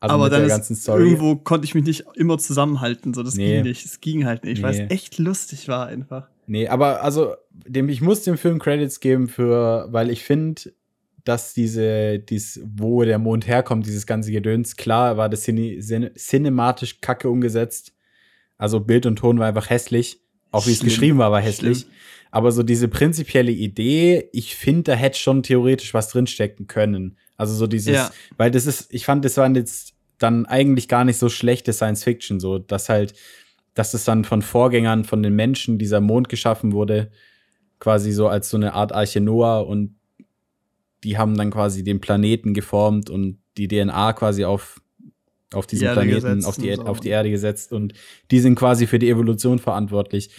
B: Also aber dann ist, irgendwo konnte ich mich nicht immer zusammenhalten, so das nee. ging nicht, es ging halt nicht, nee. weil es echt lustig war einfach.
A: Nee, aber also dem ich muss dem Film Credits geben für, weil ich finde, dass diese, dies, wo der Mond herkommt, dieses ganze Gedöns, klar war das cine, cine, cinematisch kacke umgesetzt. Also Bild und Ton war einfach hässlich. Auch wie es geschrieben war, war hässlich. Schlimm. Aber so diese prinzipielle Idee, ich finde, da hätte schon theoretisch was drinstecken können. Also so dieses, ja. weil das ist, ich fand, das waren jetzt dann eigentlich gar nicht so schlechte Science Fiction, so dass halt, dass es dann von Vorgängern, von den Menschen dieser Mond geschaffen wurde, quasi so als so eine Art Arche Noah und die haben dann quasi den Planeten geformt und die DNA quasi auf auf diesem die Planeten, auf die, so. auf die Erde gesetzt und die sind quasi für die Evolution verantwortlich.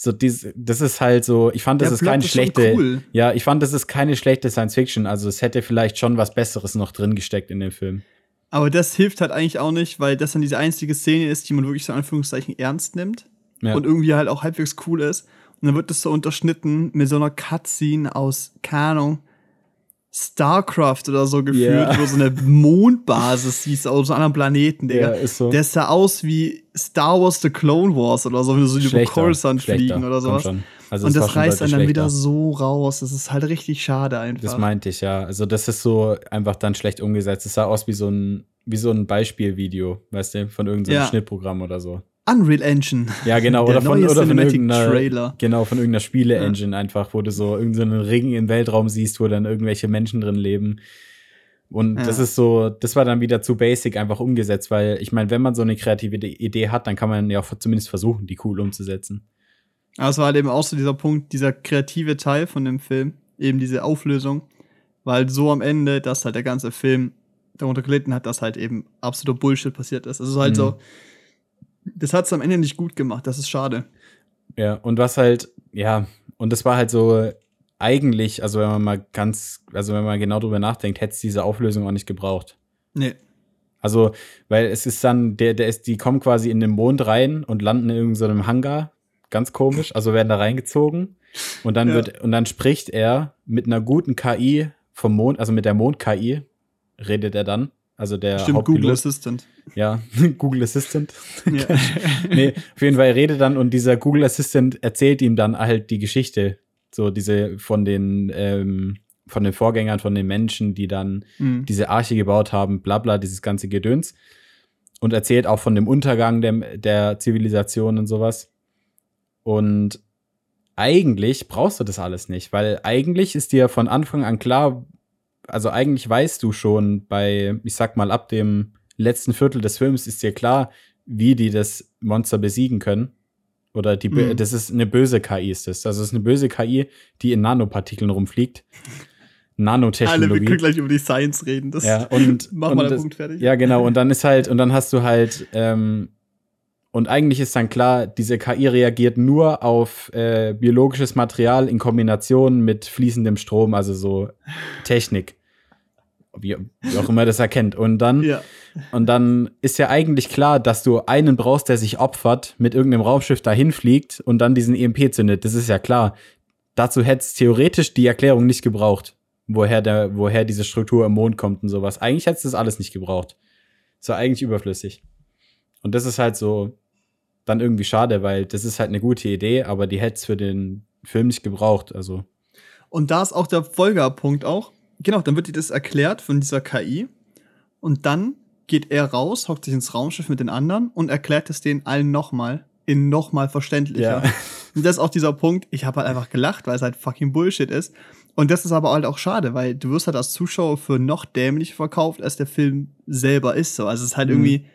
A: So, dies, das ist halt so, ich fand, das Der ist Plot keine ist schlechte, cool. ja, ich fand, das ist keine schlechte Science Fiction. Also, es hätte vielleicht schon was Besseres noch drin gesteckt in dem Film.
B: Aber das hilft halt eigentlich auch nicht, weil das dann diese einzige Szene ist, die man wirklich so in Anführungszeichen ernst nimmt ja. und irgendwie halt auch halbwegs cool ist. Und dann wird das so unterschnitten mit so einer Cutscene aus, keine Ahnung, StarCraft oder so gefühlt, yeah. wo so eine Mondbasis siehst auf so einem anderen Planeten, Digga. Ja, so. Der sah aus wie Star Wars The Clone Wars oder so, wenn du so über Coruscant fliegen oder sowas. Also und das reißt einen dann wieder so raus. Das ist halt richtig schade einfach.
A: Das meinte ich, ja. Also, das ist so einfach dann schlecht umgesetzt. Es sah aus wie so ein, wie so ein Beispielvideo, weißt du, von irgendeinem ja. Schnittprogramm oder so.
B: Unreal Engine.
A: Ja, genau, oder von, oder von irgendeiner, Trailer. genau, von irgendeiner Spiele-Engine ja. einfach, wo du so irgendeinen Ring im Weltraum siehst, wo dann irgendwelche Menschen drin leben. Und ja. das ist so, das war dann wieder zu basic einfach umgesetzt, weil ich meine, wenn man so eine kreative Idee hat, dann kann man ja auch zumindest versuchen, die cool umzusetzen.
B: Aber es war halt eben auch so dieser Punkt, dieser kreative Teil von dem Film, eben diese Auflösung, weil so am Ende, dass halt der ganze Film darunter gelitten hat, dass halt eben absoluter Bullshit passiert ist. Also halt mhm. so, das hat es am Ende nicht gut gemacht, das ist schade.
A: Ja, und was halt, ja, und das war halt so eigentlich, also wenn man mal ganz, also wenn man genau drüber nachdenkt, hätte es diese Auflösung auch nicht gebraucht.
B: Nee.
A: Also, weil es ist dann, der, der ist, die kommen quasi in den Mond rein und landen in irgendeinem Hangar. Ganz komisch. Also werden da reingezogen. Und dann ja. wird, und dann spricht er mit einer guten KI vom Mond, also mit der Mond-KI, redet er dann. Also der
B: Stimmt, Google Assistant.
A: Ja, Google Assistant. Ja. nee, auf jeden Fall redet dann und dieser Google Assistant erzählt ihm dann halt die Geschichte. So diese von den, ähm, von den Vorgängern, von den Menschen, die dann mhm. diese Arche gebaut haben, bla bla, dieses ganze Gedöns. Und erzählt auch von dem Untergang der, der Zivilisation und sowas. Und eigentlich brauchst du das alles nicht, weil eigentlich ist dir von Anfang an klar, also eigentlich weißt du schon bei, ich sag mal, ab dem letzten Viertel des Films ist dir klar, wie die das Monster besiegen können. Oder die, mhm. das ist eine böse KI, ist das. Also es ist eine böse KI, die in Nanopartikeln rumfliegt. Nanotechnologie. Alle, wir
B: können gleich über die Science reden. Das
A: ja, und,
B: mach mal den Punkt fertig.
A: Ja, genau. Und dann ist halt, und dann hast du halt, ähm, und eigentlich ist dann klar, diese KI reagiert nur auf äh, biologisches Material in Kombination mit fließendem Strom, also so Technik wie, wie auch immer das erkennt. Und dann, ja. und dann ist ja eigentlich klar, dass du einen brauchst, der sich opfert, mit irgendeinem Raumschiff dahin fliegt und dann diesen EMP zündet. Das ist ja klar. Dazu hätte es theoretisch die Erklärung nicht gebraucht, woher, der, woher diese Struktur im Mond kommt und sowas. Eigentlich hätte es das alles nicht gebraucht. Das war eigentlich überflüssig. Und das ist halt so dann irgendwie schade, weil das ist halt eine gute Idee, aber die hätte es für den Film nicht gebraucht. Also.
B: Und da ist auch der Folgerpunkt auch genau, dann wird dir das erklärt von dieser KI und dann geht er raus, hockt sich ins Raumschiff mit den anderen und erklärt es denen allen nochmal in nochmal verständlicher. Ja. Und das ist auch dieser Punkt, ich habe halt einfach gelacht, weil es halt fucking Bullshit ist. Und das ist aber halt auch schade, weil du wirst halt als Zuschauer für noch dämlich verkauft, als der Film selber ist. So. Also es ist halt mhm. irgendwie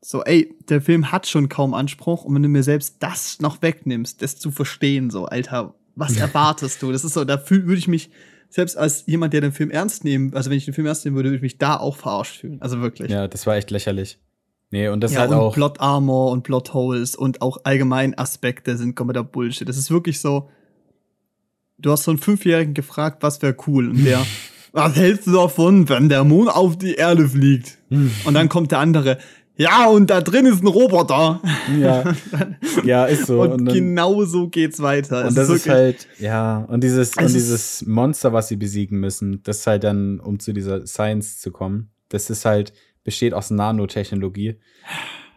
B: so, ey, der Film hat schon kaum Anspruch und wenn du mir selbst das noch wegnimmst, das zu verstehen, so, Alter, was erwartest du? Das ist so, da würde ich mich selbst als jemand, der den Film ernst nehmen, also wenn ich den Film ernst nehmen würde, würde ich mich da auch verarscht fühlen. Also wirklich.
A: Ja, das war echt lächerlich. Nee, und das
B: ja,
A: halt
B: und
A: auch.
B: Plot Armor und Plot Holes und auch allgemein Aspekte sind kompletter Bullshit. Das ist wirklich so. du hast so einen Fünfjährigen gefragt, was wäre cool. Und der, was hältst du davon, wenn der Mond auf die Erde fliegt? und dann kommt der andere, ja, und da drin ist ein Roboter.
A: Ja, ja ist so.
B: Und, und dann, genau so geht's weiter.
A: Und das ist, ist halt, ja, und dieses, und dieses Monster, was sie besiegen müssen, das ist halt dann, um zu dieser Science zu kommen, das ist halt, besteht aus Nanotechnologie.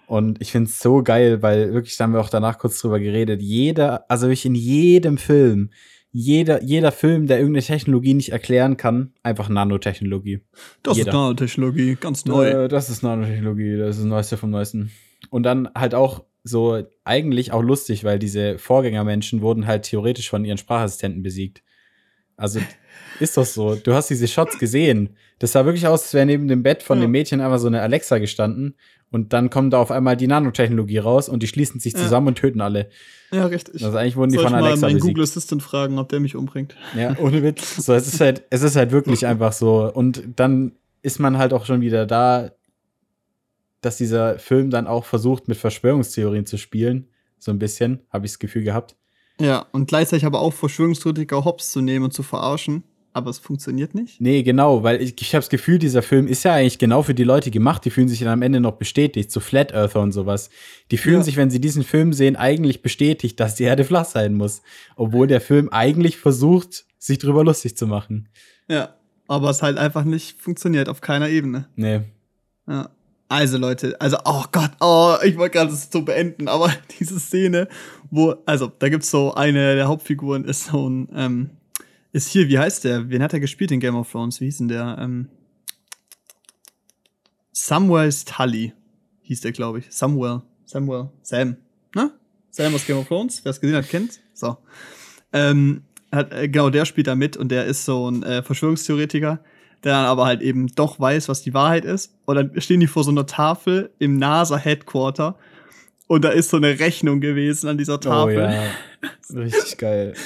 A: Und ich finde es so geil, weil wirklich, da haben wir auch danach kurz drüber geredet. Jeder, also wirklich in jedem Film, jeder, jeder Film, der irgendeine Technologie nicht erklären kann, einfach Nanotechnologie.
B: Das jeder. ist Nanotechnologie, ganz neu.
A: Äh, das ist Nanotechnologie, das ist das Neueste vom Neuesten. Und dann halt auch so eigentlich auch lustig, weil diese Vorgängermenschen wurden halt theoretisch von ihren Sprachassistenten besiegt. Also ist doch so. Du hast diese Shots gesehen. Das sah wirklich aus, als wäre neben dem Bett von ja. dem Mädchen einfach so eine Alexa gestanden und dann kommt da auf einmal die Nanotechnologie raus und die schließen sich zusammen ja. und töten alle.
B: Ja, richtig.
A: Also eigentlich wurden die Soll von ich Alexa
B: mal meinen Google Assistant fragen, ob der mich umbringt.
A: Ja, ohne Witz. So, es ist halt, es ist halt wirklich einfach so. Und dann ist man halt auch schon wieder da, dass dieser Film dann auch versucht, mit Verschwörungstheorien zu spielen. So ein bisschen, habe ich das Gefühl gehabt.
B: Ja, und gleichzeitig aber auch Verschwörungstheoretiker hops zu nehmen und zu verarschen aber es funktioniert nicht.
A: Nee, genau, weil ich, ich habe das Gefühl, dieser Film ist ja eigentlich genau für die Leute gemacht, die fühlen sich dann am Ende noch bestätigt, so Flat Earther und sowas. Die fühlen ja. sich, wenn sie diesen Film sehen, eigentlich bestätigt, dass die Erde flach sein muss, obwohl der Film eigentlich versucht, sich drüber lustig zu machen.
B: Ja, aber es halt einfach nicht funktioniert auf keiner Ebene.
A: Nee.
B: Ja. Also Leute, also oh Gott, oh, ich wollte gerade es so beenden, aber diese Szene, wo, also da gibt's so eine der Hauptfiguren ist so ein ähm, ist hier, wie heißt der? Wen hat er gespielt in Game of Thrones? Wie hieß denn der? Ähm, Samuel Tully hieß der, glaube ich. Samuel. Samuel. Sam. Ne? Sam aus Game of Thrones. Wer es gesehen hat, kennt. So. Ähm, hat, äh, genau, der spielt da mit und der ist so ein äh, Verschwörungstheoretiker, der dann aber halt eben doch weiß, was die Wahrheit ist. Und dann stehen die vor so einer Tafel im NASA-Headquarter und da ist so eine Rechnung gewesen an dieser Tafel. Oh ja.
A: Richtig geil.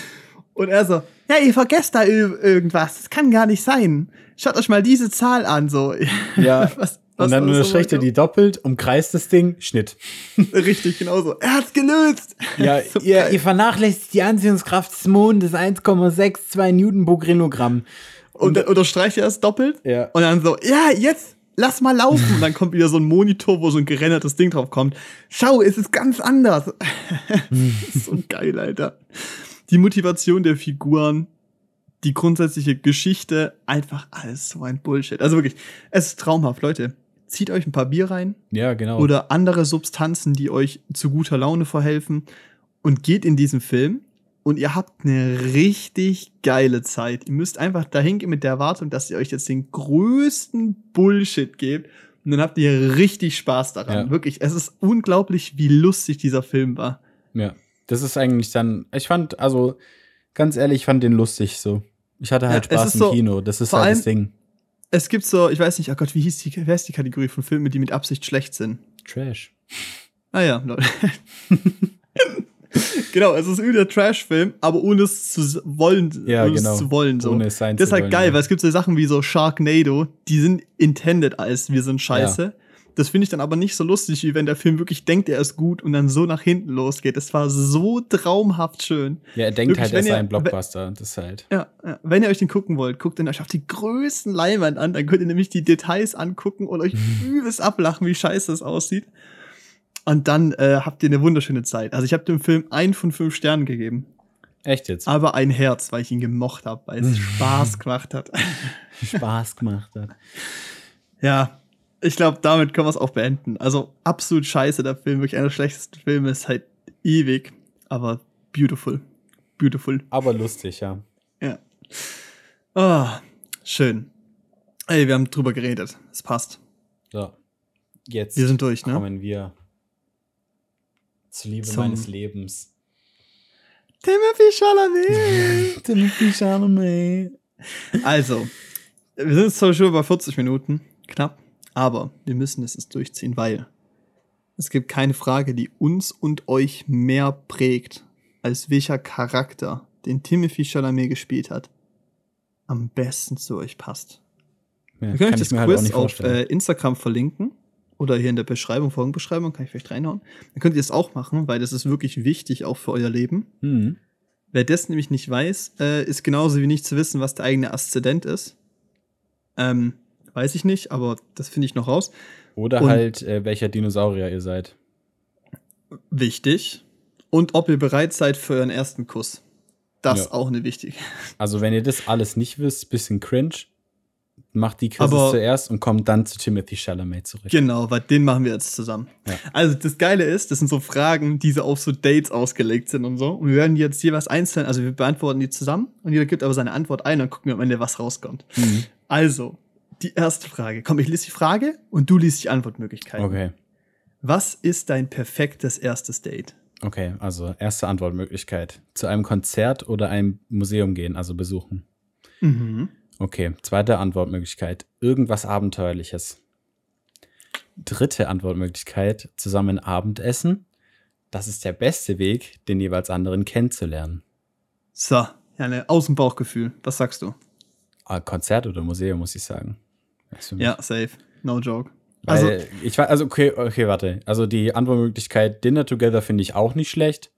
B: Und er so, ja, ihr vergesst da irgendwas. Das kann gar nicht sein. Schaut euch mal diese Zahl an, so.
A: Ja. was, was und dann unterstreicht er die doppelt, umkreist das Ding, Schnitt.
B: Richtig, genau so. Er hat's gelöst.
A: Ja, so ihr, ihr, vernachlässigt die Anziehungskraft des Mondes 1,62 Newton pro Kilogramm.
B: Und, und dann unterstreicht er es doppelt.
A: Ja.
B: Und dann so, ja, jetzt lass mal laufen. Und dann kommt wieder so ein Monitor, wo so ein gerendertes Ding drauf kommt. Schau, es ist ganz anders. so geil, Alter die Motivation der Figuren, die grundsätzliche Geschichte, einfach alles so ein Bullshit. Also wirklich, es ist traumhaft, Leute. Zieht euch ein paar Bier rein.
A: Ja, genau.
B: Oder andere Substanzen, die euch zu guter Laune verhelfen und geht in diesen Film und ihr habt eine richtig geile Zeit. Ihr müsst einfach dahin gehen mit der Erwartung, dass ihr euch jetzt den größten Bullshit gebt und dann habt ihr richtig Spaß daran. Ja. Wirklich, es ist unglaublich, wie lustig dieser Film war.
A: Ja. Das ist eigentlich dann, ich fand, also ganz ehrlich, ich fand den lustig so. Ich hatte halt ja, Spaß im so, Kino, das ist halt das Ding.
B: Es gibt so, ich weiß nicht, oh Gott, wie hieß die, wer ist die Kategorie von Filmen, die mit Absicht schlecht sind?
A: Trash.
B: Ah ja, genau, es ist irgendwie der Trash-Film, aber ohne es zu wollen,
A: ja, ohne
B: genau.
A: es
B: zu wollen. So.
A: Ohne es sein
B: das ist halt
A: wollen,
B: geil,
A: ja.
B: weil es gibt so Sachen wie so Sharknado, die sind intended als wir sind scheiße. Ja. Das finde ich dann aber nicht so lustig, wie wenn der Film wirklich denkt, er ist gut und dann so nach hinten losgeht. Das war so traumhaft schön.
A: Ja, er denkt wirklich, halt, er sei ein Blockbuster. Das ist halt.
B: Ja, ja, wenn ihr euch den gucken wollt, guckt ihn euch auf die größten Leinwand an. Dann könnt ihr nämlich die Details angucken und euch übelst ablachen, wie scheiße das aussieht. Und dann äh, habt ihr eine wunderschöne Zeit. Also ich habe dem Film ein von fünf Sternen gegeben.
A: Echt jetzt?
B: Aber ein Herz, weil ich ihn gemocht habe, weil es Spaß gemacht hat.
A: Spaß gemacht hat.
B: Ja, ich glaube, damit können wir es auch beenden. Also absolut scheiße, der Film, wirklich einer der schlechtesten Filme, ist halt ewig, aber beautiful. Beautiful.
A: Aber lustig, ja.
B: Ja. Oh, schön. Ey, wir haben drüber geredet. Es passt.
A: So. Jetzt
B: wir sind durch, ne?
A: kommen wir zur Liebe Zum meines Lebens.
B: Timothy Chalamet.
A: Timothy Chalamet.
B: Also, wir sind jetzt schon bei 40 Minuten. Knapp. Aber wir müssen es jetzt durchziehen, weil es gibt keine Frage, die uns und euch mehr prägt, als welcher Charakter, den Timothy Chalamet gespielt hat, am besten zu euch passt. Ja, wir können euch das halt Quiz halt auf äh, Instagram verlinken oder hier in der Beschreibung, Folgenbeschreibung, kann ich vielleicht reinhauen. Dann könnt ihr es auch machen, weil das ist wirklich wichtig auch für euer Leben.
A: Mhm.
B: Wer das nämlich nicht weiß, äh, ist genauso wie nicht zu wissen, was der eigene Aszendent ist. Ähm, weiß ich nicht, aber das finde ich noch raus.
A: Oder Und halt, äh, welcher Dinosaurier ihr seid.
B: Wichtig. Und ob ihr bereit seid für euren ersten Kuss. Das ja. auch eine wichtige.
A: Also, wenn ihr das alles nicht wisst, bisschen cringe, macht die Aber zuerst und kommt dann zu Timothy Chalamet zurück.
B: Genau, weil den machen wir jetzt zusammen. Ja. Also das Geile ist, das sind so Fragen, die so auf so Dates ausgelegt sind und so. Und wir werden jetzt jeweils einzeln, also wir beantworten die zusammen und jeder gibt aber seine Antwort ein und gucken wir am Ende, was rauskommt. Mhm. Also, die erste Frage. Komm, ich lese die Frage und du liest die Antwortmöglichkeiten.
A: Okay.
B: Was ist dein perfektes erstes Date?
A: Okay, also erste Antwortmöglichkeit. Zu einem Konzert oder einem Museum gehen, also besuchen. Mhm. Okay, zweite Antwortmöglichkeit. Irgendwas Abenteuerliches. Dritte Antwortmöglichkeit. Zusammen Abendessen. Das ist der beste Weg, den jeweils anderen kennenzulernen.
B: So, ja, eine Außenbauchgefühl. Was sagst du?
A: Ah, Konzert oder Museum, muss ich sagen.
B: Ja, safe. No joke.
A: Weil also, ich war, also, okay, okay, warte. Also, die Antwortmöglichkeit Dinner Together finde ich auch nicht schlecht.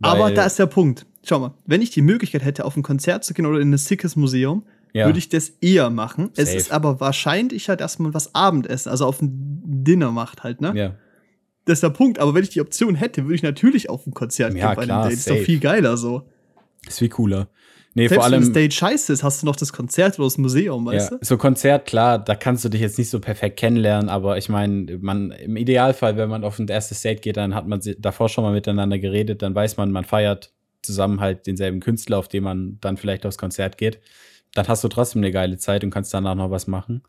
B: Aber da ist der Punkt. Schau mal, wenn ich die Möglichkeit hätte, auf ein Konzert zu gehen oder in ein sickes Museum, ja. würde ich das eher machen. Safe. Es ist aber wahrscheinlich halt, dass man was Abendessen, also auf ein Dinner macht halt, ne?
A: Ja.
B: Das ist der Punkt. Aber wenn ich die Option hätte, würde ich natürlich auf ein Konzert
A: ja,
B: gehen bei klar, einem Date. Das ist doch viel geiler so.
A: Ist wie cooler.
B: Nee, Selbst vor allem. Wenn Date scheiße ist, hast du noch das Konzert oder das Museum, weißt ja,
A: du? So Konzert, klar, da kannst du dich jetzt nicht so perfekt kennenlernen, aber ich meine, man, im Idealfall, wenn man auf ein erstes Date geht, dann hat man davor schon mal miteinander geredet, dann weiß man, man feiert zusammen halt denselben Künstler, auf den man dann vielleicht aufs Konzert geht. Dann hast du trotzdem eine geile Zeit und kannst danach noch was machen.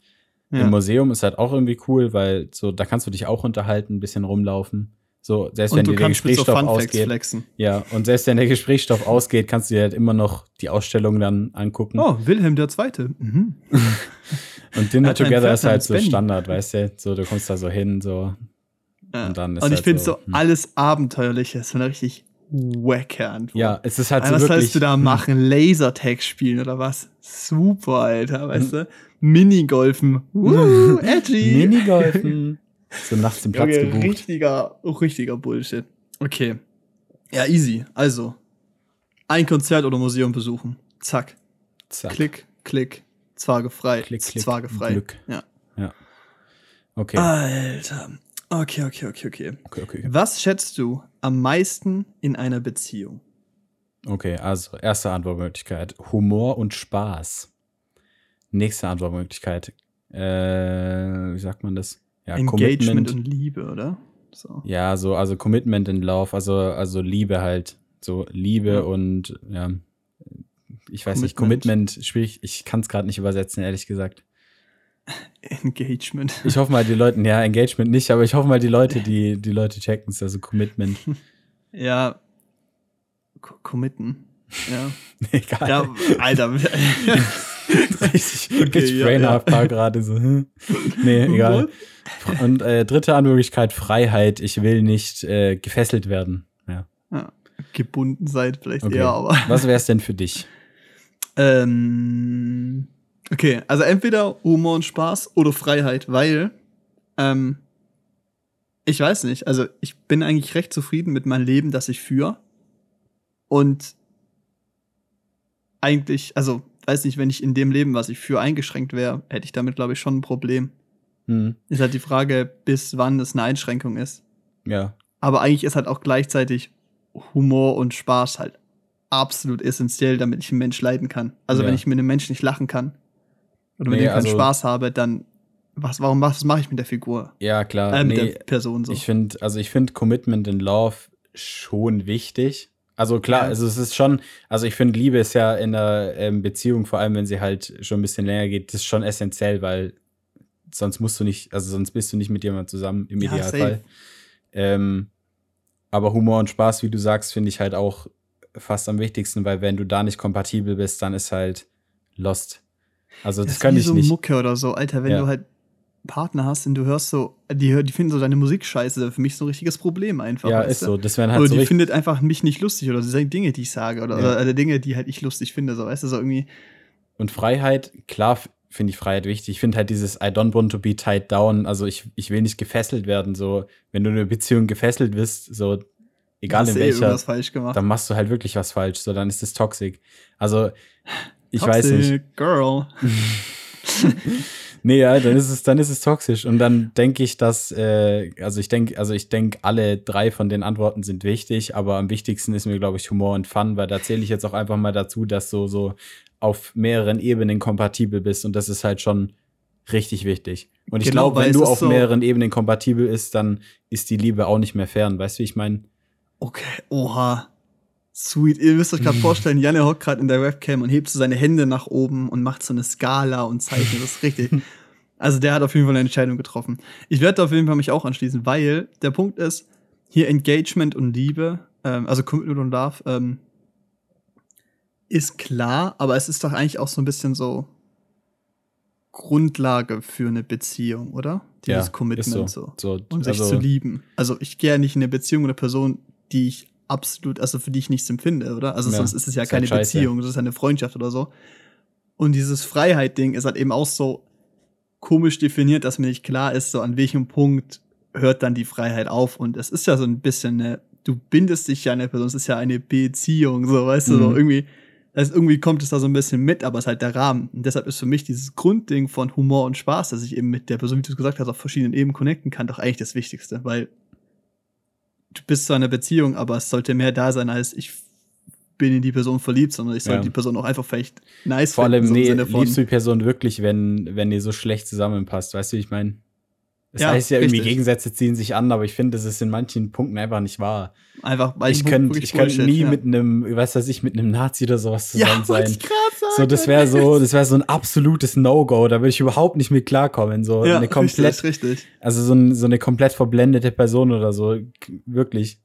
A: Ja. Im Museum ist halt auch irgendwie cool, weil so, da kannst du dich auch unterhalten, ein bisschen rumlaufen. So, selbst und wenn dir der Gesprächsstoff so ausgeht. Flexen. Ja, und selbst wenn der Gesprächsstoff ausgeht, kannst du dir halt immer noch die Ausstellung dann angucken.
B: Oh, Wilhelm der Zweite. Mhm.
A: und Dinner Together ist halt so Standard, weißt du? So, du kommst da so hin, so.
B: Ja. Und dann ist Und ich halt finde so, so hm. alles Abenteuerliche ist so eine richtig wacke Antwort.
A: Ja, es ist halt so
B: was
A: wirklich.
B: Was sollst du da hm. machen? Lasertag spielen oder was? Super, Alter, weißt du? Minigolfen. Uh, edgy.
A: Minigolfen. So nachts im Platz okay, gebucht.
B: Richtiger, richtiger Bullshit. Okay. Ja, easy. Also, ein Konzert oder Museum besuchen. Zack. Zack. Klick, klick. Zwagefrei.
A: Klick, klick.
B: Zwagefrei.
A: Glück.
B: Ja.
A: Ja. Okay.
B: Alter. Okay, okay, okay, okay.
A: Okay, okay.
B: Was schätzt du am meisten in einer Beziehung?
A: Okay, also erste Antwortmöglichkeit: Humor und Spaß. Nächste Antwortmöglichkeit: äh, wie sagt man das?
B: Ja, Engagement und Liebe, oder?
A: So. Ja, so, also Commitment in Love, also, also Liebe halt. So Liebe ja. und ja, ich weiß Commitment. nicht, Commitment, schwierig, ich kann es gerade nicht übersetzen, ehrlich gesagt.
B: Engagement.
A: Ich hoffe mal, die Leute, ja, Engagement nicht, aber ich hoffe mal, die Leute, die, die Leute checken es, also Commitment.
B: Ja, committen. Ja.
A: Egal.
B: Ja, Alter.
A: Richtig, okay, richtig ja, ja. gerade so. Hm. Nee, egal. Und äh, dritte Anmöglichkeit, Freiheit. Ich will nicht äh, gefesselt werden. Ja.
B: ja. Gebunden seid vielleicht okay. eher, aber.
A: Was wäre es denn für dich?
B: Ähm, okay, also entweder Humor und Spaß oder Freiheit, weil ähm, ich weiß nicht, also ich bin eigentlich recht zufrieden mit meinem Leben, das ich führe. Und eigentlich, also weiß nicht, wenn ich in dem Leben, was ich für eingeschränkt wäre, hätte ich damit, glaube ich, schon ein Problem. Mhm. Ist halt die Frage, bis wann es eine Einschränkung ist.
A: Ja.
B: Aber eigentlich ist halt auch gleichzeitig Humor und Spaß halt absolut essentiell, damit ich einen Mensch leiden kann. Also ja. wenn ich mit einem Menschen nicht lachen kann oder mit nee, dem keinen also, Spaß habe, dann was, warum was mache ich mit der Figur?
A: Ja, klar.
B: Äh, mit nee, der Person so.
A: Ich finde, also ich finde Commitment in Love schon wichtig. Also klar, also es ist schon, also ich finde, Liebe ist ja in einer ähm, Beziehung, vor allem wenn sie halt schon ein bisschen länger geht, das ist schon essentiell, weil sonst musst du nicht, also sonst bist du nicht mit jemandem zusammen im ja, Idealfall. Ähm, aber Humor und Spaß, wie du sagst, finde ich halt auch fast am wichtigsten, weil wenn du da nicht kompatibel bist, dann ist halt lost. Also das, das kann ich
B: so
A: nicht.
B: Mucke oder so, Alter, wenn ja. du halt Partner hast und du hörst so, die, die finden so deine Musik scheiße, für mich so ein richtiges Problem einfach.
A: Ja, ist so. Das wären halt
B: oder
A: so
B: die findet einfach mich nicht lustig oder sie Dinge, die ich sage oder, ja. oder Dinge, die halt ich lustig finde, so weißt du, so irgendwie.
A: Und Freiheit, klar finde ich Freiheit wichtig. Ich finde halt dieses I don't want to be tied down, also ich, ich will nicht gefesselt werden, so wenn du in einer Beziehung gefesselt bist, so egal in welcher, dann machst du halt wirklich was falsch, so dann ist es toxisch. Also ich toxic, weiß nicht. Girl. nee, ja, dann ist es, dann ist es toxisch. Und dann denke ich, dass, äh, also ich denke, also ich denke, alle drei von den Antworten sind wichtig, aber am wichtigsten ist mir, glaube ich, Humor und Fun, weil da zähle ich jetzt auch einfach mal dazu, dass du so auf mehreren Ebenen kompatibel bist und das ist halt schon richtig wichtig. Und ich genau, glaube, wenn du auf so mehreren Ebenen kompatibel bist, dann ist die Liebe auch nicht mehr fern. Weißt du, wie ich meine?
B: Okay, oha. Sweet. Ihr müsst euch gerade vorstellen, Janne hockt gerade in der Webcam und hebt so seine Hände nach oben und macht so eine Skala und zeichnet das richtig. Also der hat auf jeden Fall eine Entscheidung getroffen. Ich werde auf jeden Fall mich auch anschließen, weil der Punkt ist, hier Engagement und Liebe, ähm, also Commitment und Love, ähm, ist klar, aber es ist doch eigentlich auch so ein bisschen so Grundlage für eine Beziehung, oder? Dieses ja, Commitment so. so. so. Und sich also, zu lieben. Also ich gehe ja nicht in eine Beziehung mit einer Person, die ich absolut, also für die ich nichts empfinde, oder? Also ja, sonst ist es ja keine halt Beziehung, das ist eine Freundschaft oder so. Und dieses Freiheit-Ding ist halt eben auch so komisch definiert, dass mir nicht klar ist, so an welchem Punkt hört dann die Freiheit auf. Und es ist ja so ein bisschen eine, du bindest dich ja an eine Person, es ist ja eine Beziehung, so, weißt mhm. du, so irgendwie. Das irgendwie kommt es da so ein bisschen mit, aber es ist halt der Rahmen. Und deshalb ist für mich dieses Grundding von Humor und Spaß, dass ich eben mit der Person, wie du es gesagt hast, auf verschiedenen Ebenen connecten kann, doch eigentlich das Wichtigste, weil du bist zwar in einer Beziehung, aber es sollte mehr da sein, als ich bin in die Person verliebt, sondern ich sollte ja. die Person auch einfach vielleicht nice
A: Vor allem, nee, liebst du die Person wirklich, wenn, wenn ihr so schlecht zusammenpasst, weißt du, wie ich meine? Das ja, heißt ja irgendwie, richtig. Gegensätze ziehen sich an, aber ich finde, das ist in manchen Punkten einfach nicht wahr. Einfach, weil ich könnte ich könnt nie ja. mit einem, weiß was ich, mit einem Nazi oder sowas zusammen ja, sein. Ich sagen, so, das wäre so, das wäre so ein absolutes No-Go. Da würde ich überhaupt nicht mit klarkommen. So ja, eine komplett, richtig, richtig. also so, ein, so eine komplett verblendete Person oder so, wirklich.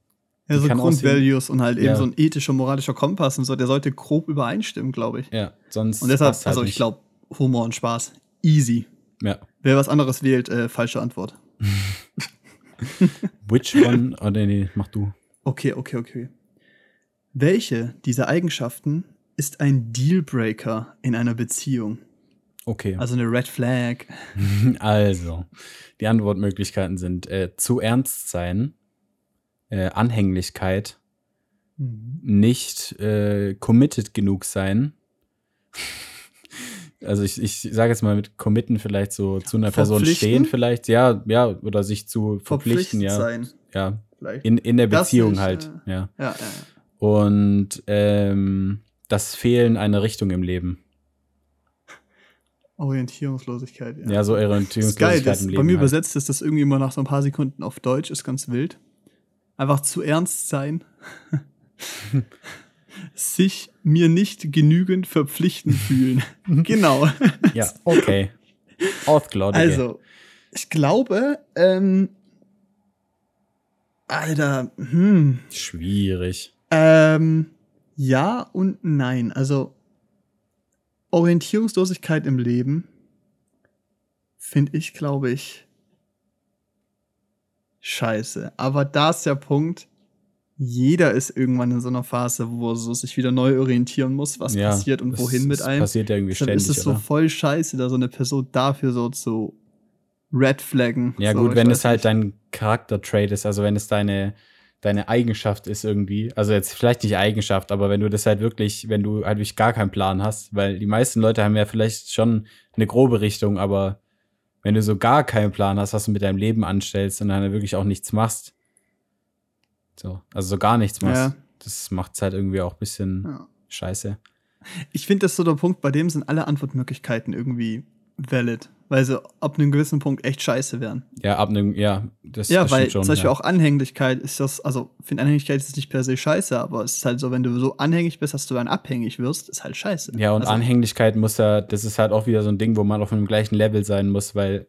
B: Ja, so Grundvalues und halt eben so ein ethischer, moralischer Kompass und so, der sollte grob übereinstimmen, glaube ich.
A: Ja, sonst.
B: Und deshalb, halt also ich glaube, Humor und Spaß, easy. Ja. Wer was anderes wählt, äh, falsche Antwort.
A: Which one? Oh, nee, nee, mach du.
B: Okay, okay, okay. Welche dieser Eigenschaften ist ein Dealbreaker in einer Beziehung?
A: Okay.
B: Also eine Red Flag.
A: Also, die Antwortmöglichkeiten sind äh, zu ernst sein, äh, Anhänglichkeit, mhm. nicht äh, committed genug sein also ich, ich sage jetzt mal mit committen vielleicht so zu einer Person stehen vielleicht, ja, ja, oder sich zu verpflichten, ja. Sein. Ja. Vielleicht. In, in der Beziehung nicht, halt, äh, ja. Ja, ja, ja. Und ähm, das Fehlen einer Richtung im Leben.
B: Orientierungslosigkeit,
A: ja. Ja, so Orientierungslosigkeit
B: das im Leben. Bei mir halt. übersetzt ist das irgendwie immer nach so ein paar Sekunden auf Deutsch, ist ganz wild. Einfach zu ernst sein. sich mir nicht genügend verpflichtend fühlen. genau.
A: Ja, okay. Ausglaube.
B: Also, ich glaube, ähm, Alter, hm.
A: Schwierig.
B: Ähm, ja und nein. Also, Orientierungslosigkeit im Leben finde ich, glaube ich, scheiße. Aber da ist der Punkt, jeder ist irgendwann in so einer Phase, wo er so sich wieder neu orientieren muss, was ja, passiert und wohin mit einem.
A: Passiert ja irgendwie ständig.
B: ist es so voll scheiße, da so eine Person dafür so zu red flaggen.
A: Ja,
B: so,
A: gut, wenn es halt dein Charakter-Trait ist, also wenn es deine, deine Eigenschaft ist irgendwie, also jetzt vielleicht nicht Eigenschaft, aber wenn du das halt wirklich, wenn du halt wirklich gar keinen Plan hast, weil die meisten Leute haben ja vielleicht schon eine grobe Richtung, aber wenn du so gar keinen Plan hast, was du mit deinem Leben anstellst und dann wirklich auch nichts machst, so, also so gar nichts machst. Ja. Das macht es halt irgendwie auch ein bisschen ja. scheiße.
B: Ich finde, das ist so der Punkt, bei dem sind alle Antwortmöglichkeiten irgendwie valid, weil sie ab einem gewissen Punkt echt scheiße wären.
A: Ja, ab einem, ja,
B: das Ja, das weil schon, zum Beispiel ja. auch Anhänglichkeit ist das, also finde Anhänglichkeit ist nicht per se scheiße, aber es ist halt so, wenn du so anhängig bist, dass du dann abhängig wirst, ist halt scheiße.
A: Ja, und
B: also,
A: Anhänglichkeit muss ja, das ist halt auch wieder so ein Ding, wo man auf einem gleichen Level sein muss, weil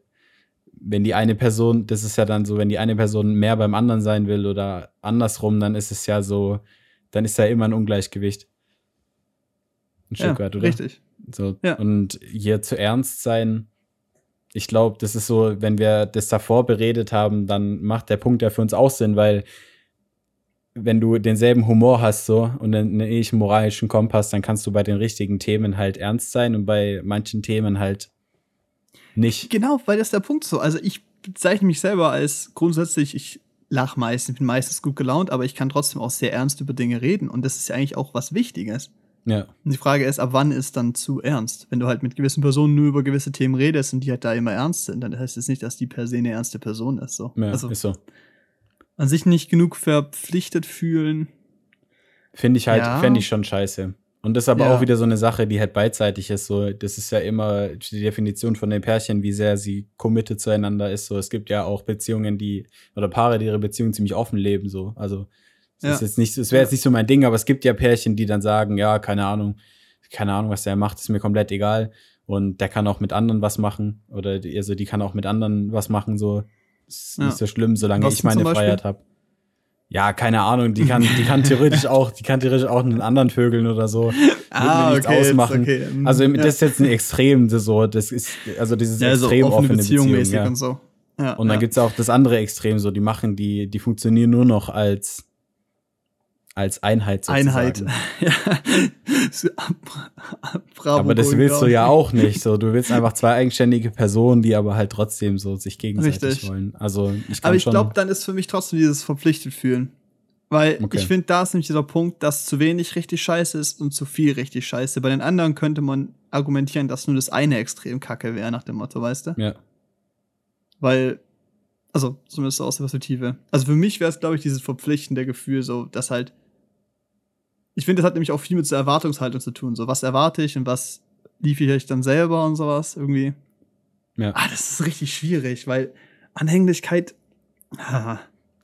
A: wenn die eine Person, das ist ja dann so, wenn die eine Person mehr beim anderen sein will oder andersrum, dann ist es ja so, dann ist ja immer ein Ungleichgewicht.
B: Ein Stück ja, weit, oder? Richtig.
A: So, ja. Und hier zu ernst sein, ich glaube, das ist so, wenn wir das davor beredet haben, dann macht der Punkt ja für uns auch Sinn, weil wenn du denselben Humor hast so und einen ähnlichen moralischen Kompass, dann kannst du bei den richtigen Themen halt ernst sein und bei manchen Themen halt nicht.
B: Genau, weil das ist der Punkt so. Also ich bezeichne mich selber als grundsätzlich, ich lach meistens, bin meistens gut gelaunt, aber ich kann trotzdem auch sehr ernst über Dinge reden und das ist ja eigentlich auch was Wichtiges.
A: Ja.
B: Und die Frage ist, ab wann ist dann zu ernst? Wenn du halt mit gewissen Personen nur über gewisse Themen redest und die halt da immer ernst sind, dann heißt es das nicht, dass die per se eine ernste Person ist. So.
A: Ja, also, ist so.
B: An sich nicht genug verpflichtet fühlen.
A: Finde ich halt, ja. fände ich schon scheiße. Und das ist aber ja. auch wieder so eine Sache, die halt beidseitig ist. So, das ist ja immer die Definition von den Pärchen, wie sehr sie committed zueinander ist. So, es gibt ja auch Beziehungen, die oder Paare, die ihre Beziehung ziemlich offen leben. So, also das ja. ist jetzt nicht, es wäre jetzt nicht so mein Ding, aber es gibt ja Pärchen, die dann sagen, ja, keine Ahnung, keine Ahnung, was der macht, ist mir komplett egal. Und der kann auch mit anderen was machen oder die, also die kann auch mit anderen was machen. So, ist ja. nicht so schlimm, solange was ich meine Freiheit habe ja, keine Ahnung, die kann, die kann theoretisch auch, die kann theoretisch auch einen anderen Vögeln oder so.
B: Ah, nichts okay, ausmachen. Okay.
A: Also ja. das ist jetzt ein Extrem, das so, das ist, also dieses ja,
B: extrem
A: so offene, offene
B: Beziehung. Beziehung ja. und so.
A: Ja, und dann ja. gibt's auch das andere Extrem, so, die machen, die, die funktionieren nur noch als, als Einheit
B: sozusagen. Einheit.
A: Bravo, aber das willst du ja auch nicht. So, du willst einfach zwei eigenständige Personen, die aber halt trotzdem so sich gegenseitig Richtig. wollen. Also ich
B: Aber ich glaube, dann ist für mich trotzdem dieses verpflichtet fühlen. Weil okay. ich finde, da ist nämlich dieser Punkt, dass zu wenig richtig scheiße ist und zu viel richtig scheiße. Bei den anderen könnte man argumentieren, dass nur das eine extrem kacke wäre, nach dem Motto, weißt du?
A: Ja.
B: Weil also zumindest aus der Perspektive. Also für mich wäre es, glaube ich, dieses verpflichtende Gefühl, so, dass halt ich finde, das hat nämlich auch viel mit der Erwartungshaltung zu tun. So, was erwarte ich und was liefere ich dann selber und sowas irgendwie.
A: Ja.
B: Ah, das ist richtig schwierig, weil Anhänglichkeit.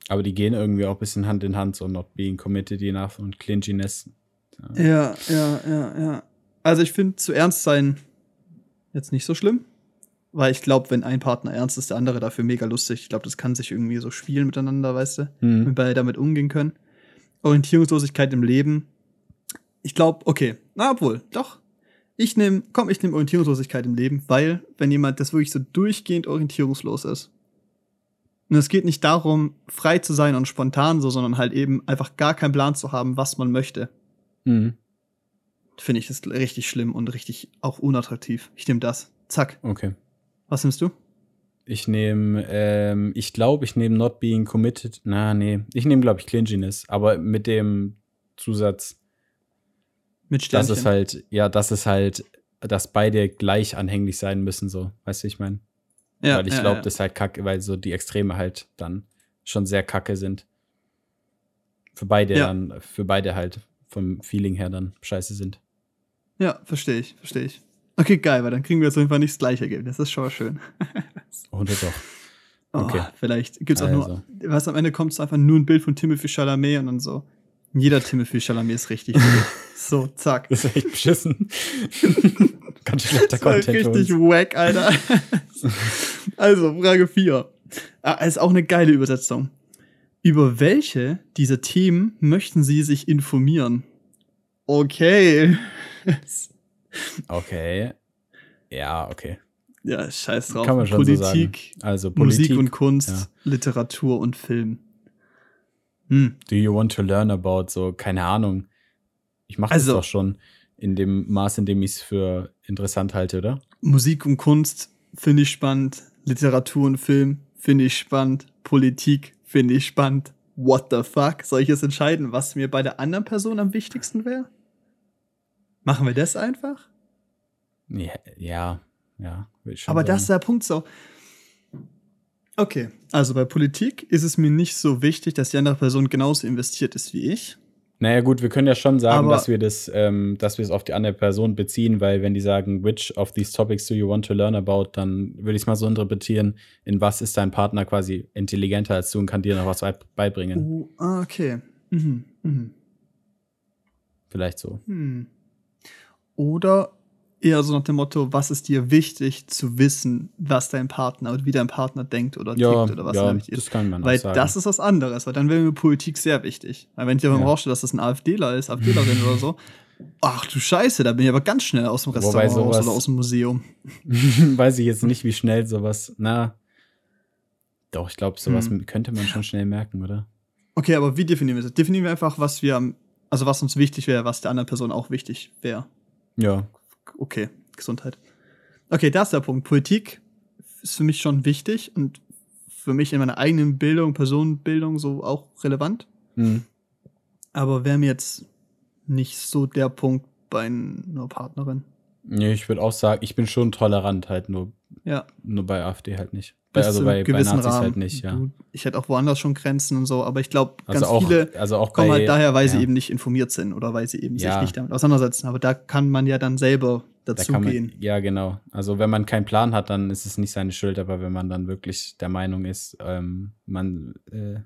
A: Aber die gehen irgendwie auch ein bisschen Hand in Hand, so not being committed enough und Clinchiness.
B: Ja, ja, ja, ja. ja. Also ich finde, zu ernst sein jetzt nicht so schlimm. Weil ich glaube, wenn ein Partner ernst ist, der andere dafür mega lustig. Ich glaube, das kann sich irgendwie so spielen miteinander, weißt du? Mhm. Wenn beide damit umgehen können. Orientierungslosigkeit im Leben ich glaube, okay, na obwohl, doch. Ich nehme, komm, ich nehme Orientierungslosigkeit im Leben, weil, wenn jemand das wirklich so durchgehend orientierungslos ist, und es geht nicht darum, frei zu sein und spontan so, sondern halt eben einfach gar keinen Plan zu haben, was man möchte.
A: Mhm.
B: Finde ich das richtig schlimm und richtig auch unattraktiv. Ich nehme das. Zack.
A: Okay.
B: Was nimmst du?
A: Ich nehme, ähm, ich glaube, ich nehme Not Being Committed. Na, nee. Ich nehme, glaube ich, Clinginess, aber mit dem Zusatz,
B: mit Sternchen.
A: Das ist halt, ja, das ist halt, dass beide gleich anhänglich sein müssen, so. Weißt du, ich meine? Ja. Weil ich ja, glaube, ja. das ist halt kacke, weil so die Extreme halt dann schon sehr kacke sind. Für beide ja. dann, für beide halt vom Feeling her dann scheiße sind.
B: Ja, verstehe ich, verstehe ich. Okay, geil, weil dann kriegen wir jetzt auf jeden Fall nicht das gleiche Ergebnis. Das ist schon mal schön.
A: Und doch.
B: Okay. Oh, vielleicht gibt es auch also. nur, was am Ende kommt, es einfach nur ein Bild von Timothy Chalamet und dann so. Jeder Timothy Chalamet ist richtig. so, zack.
A: Das ist echt beschissen.
B: Ganz schlechter Content. Richtig wack, Alter. also, Frage 4. Ah, ist auch eine geile Übersetzung. Über welche dieser Themen möchten Sie sich informieren? Okay.
A: okay. Ja, okay.
B: Ja, scheiß drauf.
A: Kann man schon Politik,
B: so also Politik, Musik und Kunst, ja. Literatur und Film.
A: Hm. Do you want to learn about so, keine Ahnung. Ich mache also, das doch schon in dem Maß, in dem ich es für interessant halte, oder?
B: Musik und Kunst finde ich spannend. Literatur und Film finde ich spannend. Politik finde ich spannend. What the fuck? Soll ich jetzt entscheiden, was mir bei der anderen Person am wichtigsten wäre? Machen wir das einfach?
A: Ja, ja, ja.
B: Aber das ist der Punkt so. Okay, also bei Politik ist es mir nicht so wichtig, dass die andere Person genauso investiert ist wie ich.
A: Naja, gut, wir können ja schon sagen, Aber dass wir das, ähm, dass wir es auf die andere Person beziehen, weil wenn die sagen, which of these topics do you want to learn about, dann würde ich es mal so interpretieren, in was ist dein Partner quasi intelligenter als du und kann dir noch was beibringen.
B: Oh, okay. Mhm. Mhm.
A: Vielleicht so.
B: Hm. Oder eher so nach dem Motto, was ist dir wichtig zu wissen, was dein Partner oder wie dein Partner denkt oder
A: ja,
B: tickt oder was
A: ja, wichtig ist. Das kann man
B: weil
A: sagen.
B: das ist was anderes, weil dann wäre mir Politik sehr wichtig. Weil wenn ich davon ja. rausstelle, dass das ein AfDler ist, AfDlerin oder so, ach du Scheiße, da bin ich aber ganz schnell aus dem Restaurant sowas, raus oder aus dem Museum.
A: weiß ich jetzt nicht, wie schnell sowas, na, doch, ich glaube, sowas hm. könnte man schon schnell merken, oder?
B: Okay, aber wie definieren wir das? Definieren wir einfach, was wir, also was uns wichtig wäre, was der anderen Person auch wichtig wäre.
A: Ja,
B: okay, Gesundheit. Okay, da ist der Punkt. Politik ist für mich schon wichtig und für mich in meiner eigenen Bildung, Personenbildung so auch relevant. Mhm. Aber wäre mir jetzt nicht so der Punkt bei einer Partnerin.
A: Nee, ich würde auch sagen, ich bin schon tolerant, halt nur,
B: ja.
A: nur bei AfD halt nicht. Bis also bei, bei Nazis halt Rahmen. halt nicht, ja.
B: Ich hätte auch woanders schon Grenzen und so, aber ich glaube, also ganz auch, viele
A: also auch
B: kommen
A: bei,
B: halt daher, weil ja. sie eben nicht informiert sind oder weil sie eben ja. sich nicht damit auseinandersetzen. Aber da kann man ja dann selber dazu da gehen.
A: Ja, genau. Also wenn man keinen Plan hat, dann ist es nicht seine Schuld, aber wenn man dann wirklich der Meinung ist, ähm, man, äh,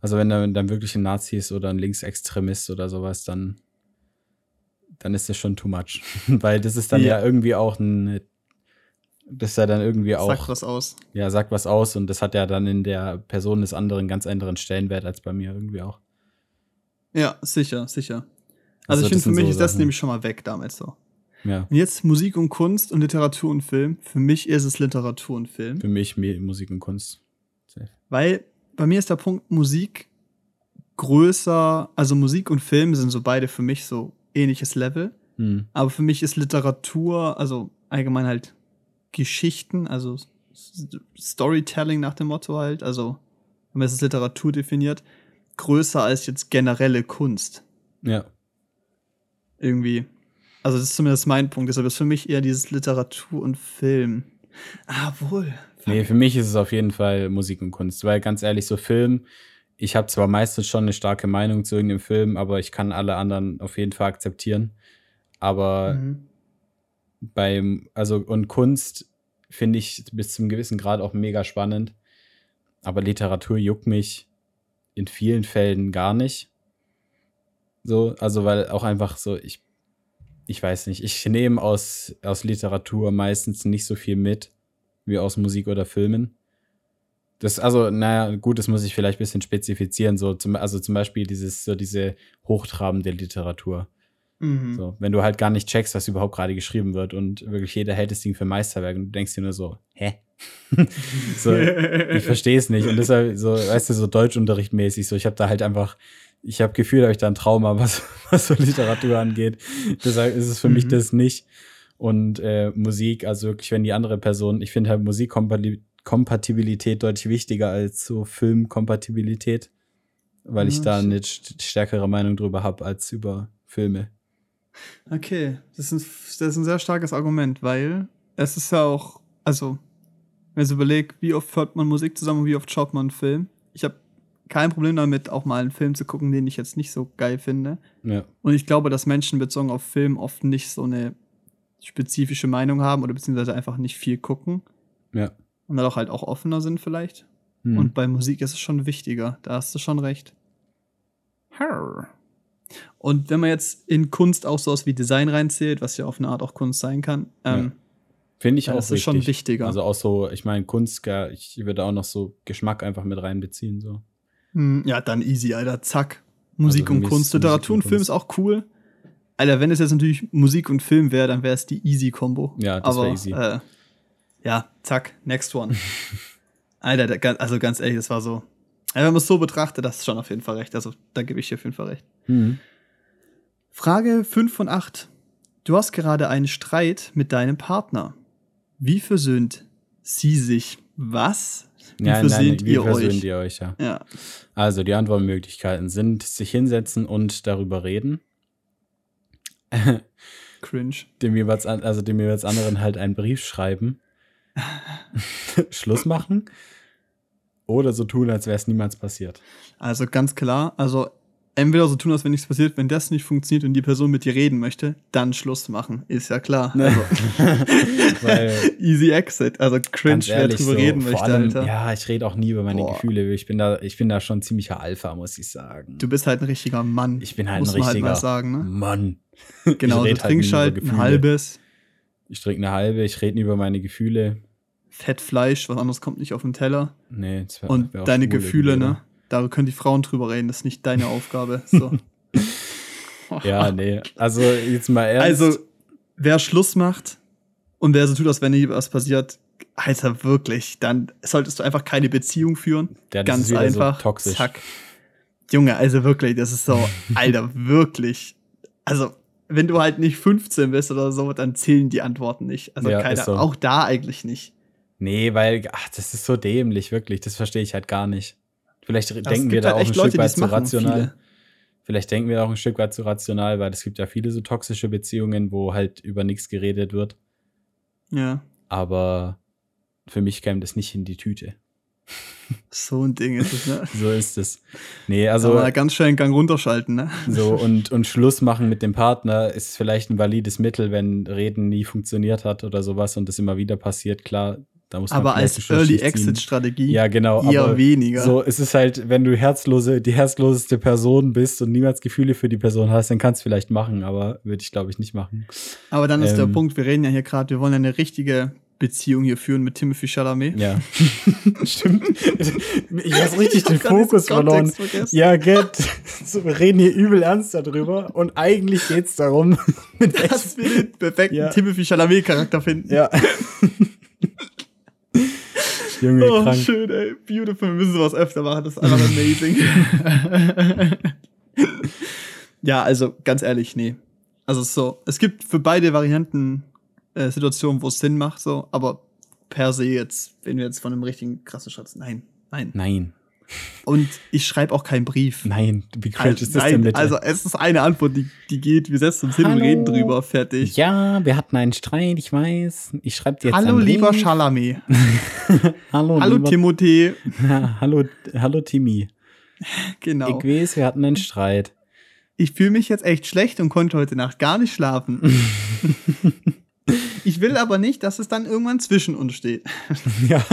A: also wenn er dann wirklich ein Nazi ist oder ein Linksextremist oder sowas, dann dann ist das schon too much. Weil das ist dann ja, ja irgendwie auch ein, das ist ja dann irgendwie auch.
B: Sagt was aus.
A: Ja, sagt was aus und das hat ja dann in der Person des anderen ganz anderen Stellenwert als bei mir irgendwie auch.
B: Ja, sicher, sicher. Also, also ich finde, für mich so ist das Sachen. nämlich schon mal weg damals so.
A: Ja.
B: Und jetzt Musik und Kunst und Literatur und Film. Für mich ist es Literatur und Film.
A: Für mich Musik und Kunst.
B: Safe. Weil bei mir ist der Punkt Musik größer, also Musik und Film sind so beide für mich so ähnliches Level.
A: Hm.
B: Aber für mich ist Literatur, also allgemein halt Geschichten, also Storytelling nach dem Motto halt, also wenn man es als Literatur definiert, größer als jetzt generelle Kunst.
A: Ja.
B: Irgendwie. Also das ist zumindest mein Punkt. Deshalb ist für mich eher dieses Literatur und Film. Ah, wohl.
A: Nee, für mich ist es auf jeden Fall Musik und Kunst, weil ganz ehrlich, so Film, ich habe zwar meistens schon eine starke Meinung zu irgendeinem Film, aber ich kann alle anderen auf jeden Fall akzeptieren. Aber mhm. beim, also und Kunst finde ich bis zum gewissen Grad auch mega spannend. Aber Literatur juckt mich in vielen Fällen gar nicht. So, also weil auch einfach so, ich, ich weiß nicht, ich nehme aus, aus Literatur meistens nicht so viel mit wie aus Musik oder Filmen. Das, also, naja, gut, das muss ich vielleicht ein bisschen spezifizieren. So zum, also zum Beispiel dieses, so diese hochtrabende Literatur. Mhm. So, wenn du halt gar nicht checkst, was überhaupt gerade geschrieben wird und wirklich jeder hält das Ding für Meisterwerk und du denkst dir nur so, hä? so, ich verstehe es nicht. Und deshalb, so, weißt du, so Deutschunterrichtmäßig, so, ich habe da halt einfach, ich habe Gefühl, habe ich da ein Trauma, was, was so Literatur angeht. Deshalb ist es für mhm. mich das nicht. Und äh, Musik, also wirklich, wenn die andere Person, ich finde halt Musikkompatibilität Kompatibilität deutlich wichtiger als so Filmkompatibilität, weil ich da eine stärkere Meinung drüber habe als über Filme.
B: Okay, das ist, ein, das ist ein sehr starkes Argument, weil es ist ja auch, also, wenn ich überlege, wie oft hört man Musik zusammen und wie oft schaut man einen Film. Ich habe kein Problem damit, auch mal einen Film zu gucken, den ich jetzt nicht so geil finde.
A: Ja.
B: Und ich glaube, dass Menschen bezogen auf Film oft nicht so eine spezifische Meinung haben oder beziehungsweise einfach nicht viel gucken.
A: Ja
B: und dann auch halt auch offener sind vielleicht. Hm. Und bei Musik ist es schon wichtiger. Da hast du schon recht. Und wenn man jetzt in Kunst auch sowas wie Design reinzählt, was ja auf eine Art auch Kunst sein kann, ähm, ja.
A: finde ich auch
B: das ist schon wichtiger.
A: Also auch so, ich meine, Kunst, ich würde auch noch so Geschmack einfach mit reinbeziehen. So.
B: Hm, ja, dann easy, Alter. Zack. Musik also und Kunst. Literatur und Film ist auch cool. Alter, wenn es jetzt natürlich Musik und Film wäre, dann wäre es die Easy-Kombo.
A: Ja, das wäre easy.
B: Äh, ja, zack, next one. Alter, also ganz ehrlich, das war so. wenn man es so betrachtet, das ist schon auf jeden Fall recht. Also, da gebe ich dir auf jeden Fall recht.
A: Mhm.
B: Frage 5 von 8. Du hast gerade einen Streit mit deinem Partner. Wie versöhnt sie sich? Was?
A: Wie ja, versöhnt, nein, wie ihr, versöhnt euch? ihr euch? Ja.
B: ja.
A: Also, die Antwortmöglichkeiten sind sich hinsetzen und darüber reden.
B: Cringe.
A: Dem jeweils, also dem jeweils anderen halt einen Brief schreiben Schluss machen oder so tun, als wäre es niemals passiert.
B: Also ganz klar, also entweder so tun, als wenn nichts passiert, wenn das nicht funktioniert und die Person mit dir reden möchte, dann Schluss machen, ist ja klar. Ne. Also, easy exit, also cringe, wer drüber so, reden möchte, allem, Alter.
A: Ja, ich rede auch nie über meine Boah. Gefühle. Ich bin da, ich bin da schon ziemlicher Alpha, muss ich sagen.
B: Du bist halt ein richtiger Mann.
A: Ich bin halt ein halt richtiger halt
B: sagen, ne?
A: Mann.
B: Genau, du trinkst halt, halt ein halbes.
A: Ich trinke eine halbe, ich rede über meine Gefühle.
B: Fettfleisch, was anderes kommt nicht auf den Teller.
A: Nee,
B: wär, Und wär deine Gefühle, ne? Da können die Frauen drüber reden, das ist nicht deine Aufgabe. So.
A: ja, nee. Also jetzt mal ernst.
B: Also, wer Schluss macht und wer so tut, als wenn nie was passiert, Alter, wirklich, dann solltest du einfach keine Beziehung führen. Ja, Ganz einfach.
A: So toxisch.
B: Zack. Junge, also wirklich, das ist so, Alter, wirklich. Also, wenn du halt nicht 15 bist oder so, dann zählen die Antworten nicht. Also ja, keine, so. auch da eigentlich nicht.
A: Nee, weil, ach, das ist so dämlich, wirklich. Das verstehe ich halt gar nicht. Vielleicht das denken wir da halt auch ein Leute, Stück weit zu rational. Viele. Vielleicht denken wir auch ein Stück weit zu rational, weil es gibt ja viele so toxische Beziehungen, wo halt über nichts geredet wird.
B: Ja.
A: Aber für mich käme das nicht in die Tüte.
B: So ein Ding ist es, ne?
A: so ist es. Nee, also.
B: Aber ganz schnell einen Gang runterschalten, ne?
A: So, und, und Schluss machen mit dem Partner ist vielleicht ein valides Mittel, wenn Reden nie funktioniert hat oder sowas und das immer wieder passiert. Klar, da muss man
B: Aber als Early Exit Strategie
A: ja, genau,
B: eher aber weniger.
A: So, es ist halt, wenn du herzlose, die herzloseste Person bist und niemals Gefühle für die Person hast, dann kannst du vielleicht machen, aber würde ich glaube ich nicht machen.
B: Aber dann ist ähm, der Punkt, wir reden ja hier gerade, wir wollen eine richtige Beziehung hier führen mit Timothy Chalamet.
A: Ja. Stimmt. Ich habe richtig den Fokus verloren. Vergessen. Ja, get. So, wir reden hier übel ernst darüber und eigentlich geht es darum,
B: dass wir den perfekten ja. Timothy Chalamet-Charakter finden.
A: Ja. Junge,
B: oh, krank. schön, ey. Beautiful. Wir müssen sowas öfter machen. Das ist einfach amazing. ja, also ganz ehrlich, nee. Also so, es gibt für beide Varianten äh, Situationen, wo es Sinn macht, so, aber per se jetzt, wenn wir jetzt von einem richtigen krassen Schatz, nein, nein.
A: Nein.
B: Und ich schreibe auch keinen Brief.
A: Nein, wie cringe also, ist das denn bitte?
B: Also es ist eine Antwort, die, die geht, wir setzen uns hin und reden drüber, fertig.
A: Ja, wir hatten einen Streit, ich weiß. Ich schreibe dir jetzt
B: Hallo lieber Chalamet. hallo, hallo lieber, Timothée.
A: hallo, hallo Timmy.
B: Genau.
A: Ich weiß, wir hatten einen Streit.
B: Ich fühle mich jetzt echt schlecht und konnte heute Nacht gar nicht schlafen. Ich will aber nicht, dass es dann irgendwann zwischen uns steht.
A: Ja.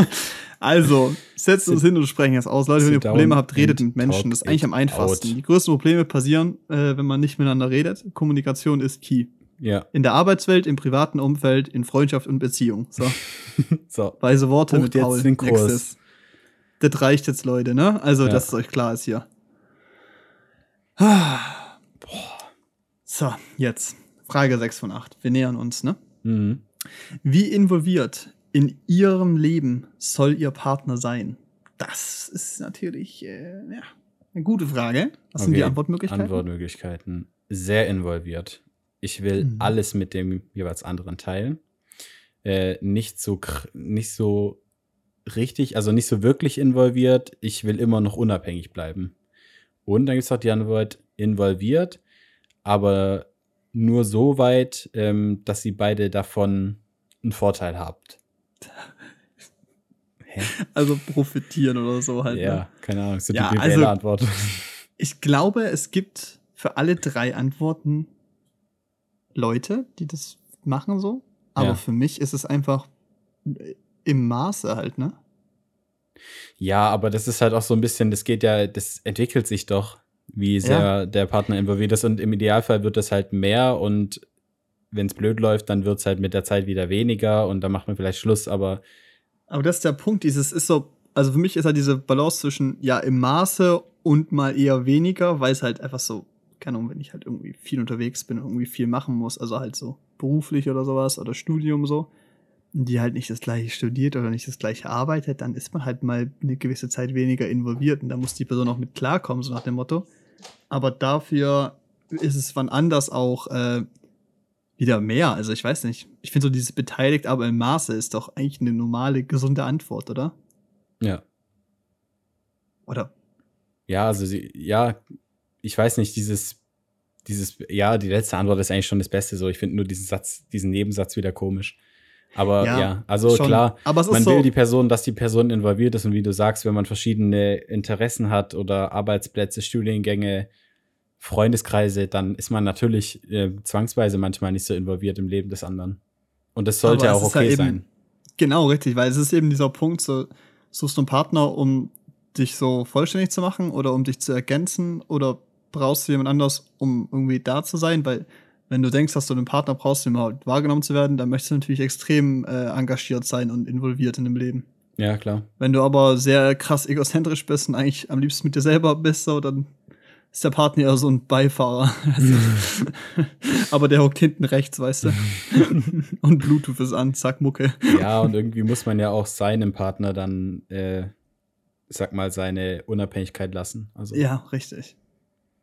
B: Also, setzt uns hin und sprechen es aus. Leute, wenn ihr Probleme habt, redet mit Menschen. Das ist eigentlich am einfachsten. Out. Die größten Probleme passieren, äh, wenn man nicht miteinander redet. Kommunikation ist key.
A: Ja.
B: In der Arbeitswelt, im privaten Umfeld, in Freundschaft und Beziehung. So.
A: so.
B: Weise Worte
A: Bucht mit Paul. Den Kurs.
B: Das reicht jetzt, Leute, ne? Also, ja. dass es euch klar ist hier. So, jetzt. Frage 6 von 8. Wir nähern uns, ne?
A: Mhm.
B: Wie involviert in ihrem Leben soll ihr Partner sein? Das ist natürlich äh, ja, eine gute Frage. Was okay. sind die Antwortmöglichkeiten?
A: Antwortmöglichkeiten. Sehr involviert. Ich will mhm. alles mit dem jeweils anderen teilen. Äh, nicht so nicht so richtig, also nicht so wirklich involviert. Ich will immer noch unabhängig bleiben. Und dann gibt es auch die Antwort involviert, aber nur so weit, ähm, dass sie beide davon einen Vorteil habt.
B: Hä? Also profitieren oder so halt.
A: Ja, ne? keine Ahnung,
B: so ja, die also, Antwort. Ich glaube, es gibt für alle drei Antworten Leute, die das machen so. Aber ja. für mich ist es einfach im Maße halt, ne?
A: Ja, aber das ist halt auch so ein bisschen, das geht ja, das entwickelt sich doch wie sehr ja. der Partner involviert ist. Und im Idealfall wird das halt mehr und wenn es blöd läuft, dann wird es halt mit der Zeit wieder weniger und dann macht man vielleicht Schluss, aber.
B: Aber das ist der Punkt, dieses ist so, also für mich ist halt diese Balance zwischen, ja, im Maße und mal eher weniger, weil es halt einfach so, keine Ahnung, wenn ich halt irgendwie viel unterwegs bin und irgendwie viel machen muss, also halt so beruflich oder sowas oder Studium so, die halt nicht das gleiche studiert oder nicht das gleiche arbeitet, dann ist man halt mal eine gewisse Zeit weniger involviert und da muss die Person auch mit klarkommen, so nach dem Motto aber dafür ist es wann anders auch äh, wieder mehr. Also ich weiß nicht. Ich finde so dieses beteiligt, aber im Maße ist doch eigentlich eine normale, gesunde Antwort, oder?
A: Ja.
B: Oder?
A: Ja, also sie, ja, ich weiß nicht, dieses, dieses, ja, die letzte Antwort ist eigentlich schon das Beste so. Ich finde nur diesen Satz, diesen Nebensatz wieder komisch. Aber ja, ja also schon. klar,
B: man
A: will
B: so
A: die Person, dass die Person involviert ist und wie du sagst, wenn man verschiedene Interessen hat oder Arbeitsplätze, Studiengänge, Freundeskreise, dann ist man natürlich äh, zwangsweise manchmal nicht so involviert im Leben des anderen. Und das sollte auch okay eben, sein.
B: Genau, richtig, weil es ist eben dieser Punkt, so suchst du einen Partner, um dich so vollständig zu machen oder um dich zu ergänzen oder brauchst du jemand anders, um irgendwie da zu sein, weil wenn du denkst, dass du einen Partner brauchst, um überhaupt wahrgenommen zu werden, dann möchtest du natürlich extrem äh, engagiert sein und involviert in dem Leben.
A: Ja, klar.
B: Wenn du aber sehr krass egozentrisch bist und eigentlich am liebsten mit dir selber bist, so, dann ist der Partner eher so ein Beifahrer. aber der hockt hinten rechts, weißt du. und Bluetooth ist an, zack, Mucke.
A: Ja, und irgendwie muss man ja auch seinem Partner dann, äh, sag mal, seine Unabhängigkeit lassen. Also,
B: ja, richtig.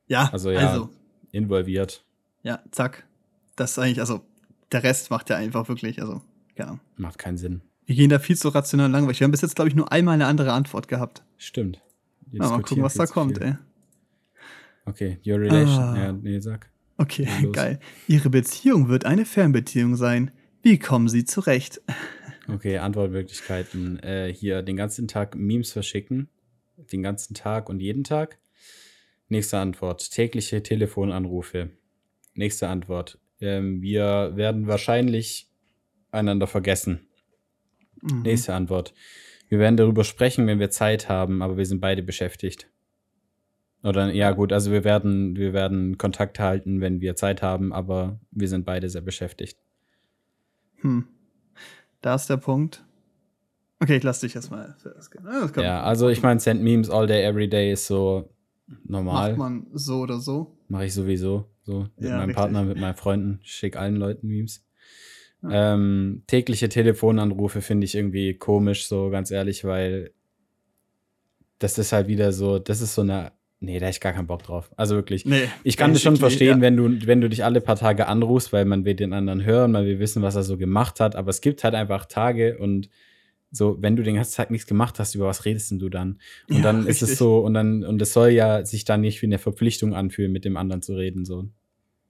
B: Ja,
A: also ja, also, involviert.
B: Ja, zack. Das ist eigentlich, also der Rest macht ja einfach wirklich, also, ja.
A: Macht keinen Sinn.
B: Wir gehen da viel zu rational langweilig. Wir haben bis jetzt, glaube ich, nur einmal eine andere Antwort gehabt.
A: Stimmt.
B: Ja, mal gucken, was da kommt, ey.
A: Okay, your relation. Ah. Ja, nee, sag.
B: Okay, geil. Ihre Beziehung wird eine Fernbeziehung sein. Wie kommen Sie zurecht?
A: Okay, Antwortmöglichkeiten. Äh, hier den ganzen Tag Memes verschicken. Den ganzen Tag und jeden Tag. Nächste Antwort. Tägliche Telefonanrufe. Nächste Antwort. Ähm, wir werden wahrscheinlich einander vergessen. Mhm. Nächste Antwort. Wir werden darüber sprechen, wenn wir Zeit haben, aber wir sind beide beschäftigt. Oder ja, gut, also wir werden, wir werden Kontakt halten, wenn wir Zeit haben, aber wir sind beide sehr beschäftigt.
B: Hm. Da ist der Punkt. Okay, ich lass dich erstmal.
A: Ja, also ich meine, Send Memes all day, every day ist so normal.
B: Macht man so oder so?
A: Mache ich sowieso. So mit ja, meinem richtig. Partner, mit meinen Freunden, schick allen Leuten Memes. Ja. Ähm, tägliche Telefonanrufe finde ich irgendwie komisch, so ganz ehrlich, weil das ist halt wieder so, das ist so eine Nee, da hätte ich gar keinen Bock drauf. Also wirklich. Nee, ich kann das schon verstehen, ja. wenn, du, wenn du dich alle paar Tage anrufst, weil man will den anderen hören, man will wissen, was er so gemacht hat. Aber es gibt halt einfach Tage und so, wenn du den ganzen Tag nichts gemacht hast, über was redest denn du dann? Und ja, dann richtig. ist es so, und dann, und es soll ja sich dann nicht wie eine Verpflichtung anfühlen, mit dem anderen zu reden. So.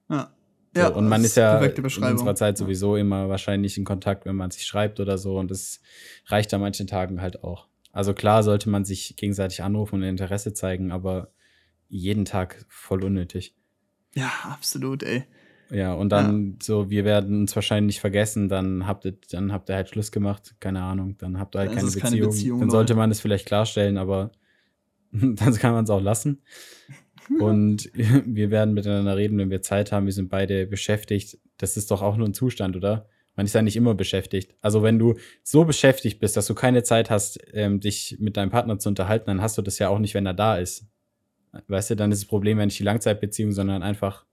B: Ja.
A: So, ja, und man ist ja in unserer Zeit sowieso immer wahrscheinlich in Kontakt, wenn man sich schreibt oder so. Und das reicht an manchen Tagen halt auch. Also klar sollte man sich gegenseitig anrufen und Interesse zeigen, aber jeden Tag voll unnötig.
B: Ja, absolut, ey.
A: Ja, und dann ja. so, wir werden uns wahrscheinlich vergessen, dann habt ihr, dann habt ihr halt Schluss gemacht, keine Ahnung, dann habt ihr halt keine Beziehung. keine Beziehung. Dann sollte man es vielleicht klarstellen, aber dann kann man es auch lassen. Und wir werden miteinander reden, wenn wir Zeit haben. Wir sind beide beschäftigt. Das ist doch auch nur ein Zustand, oder? Man ist ja nicht immer beschäftigt. Also wenn du so beschäftigt bist, dass du keine Zeit hast, ähm, dich mit deinem Partner zu unterhalten, dann hast du das ja auch nicht, wenn er da ist. Weißt du, dann ist das Problem ja nicht die Langzeitbeziehung, sondern einfach,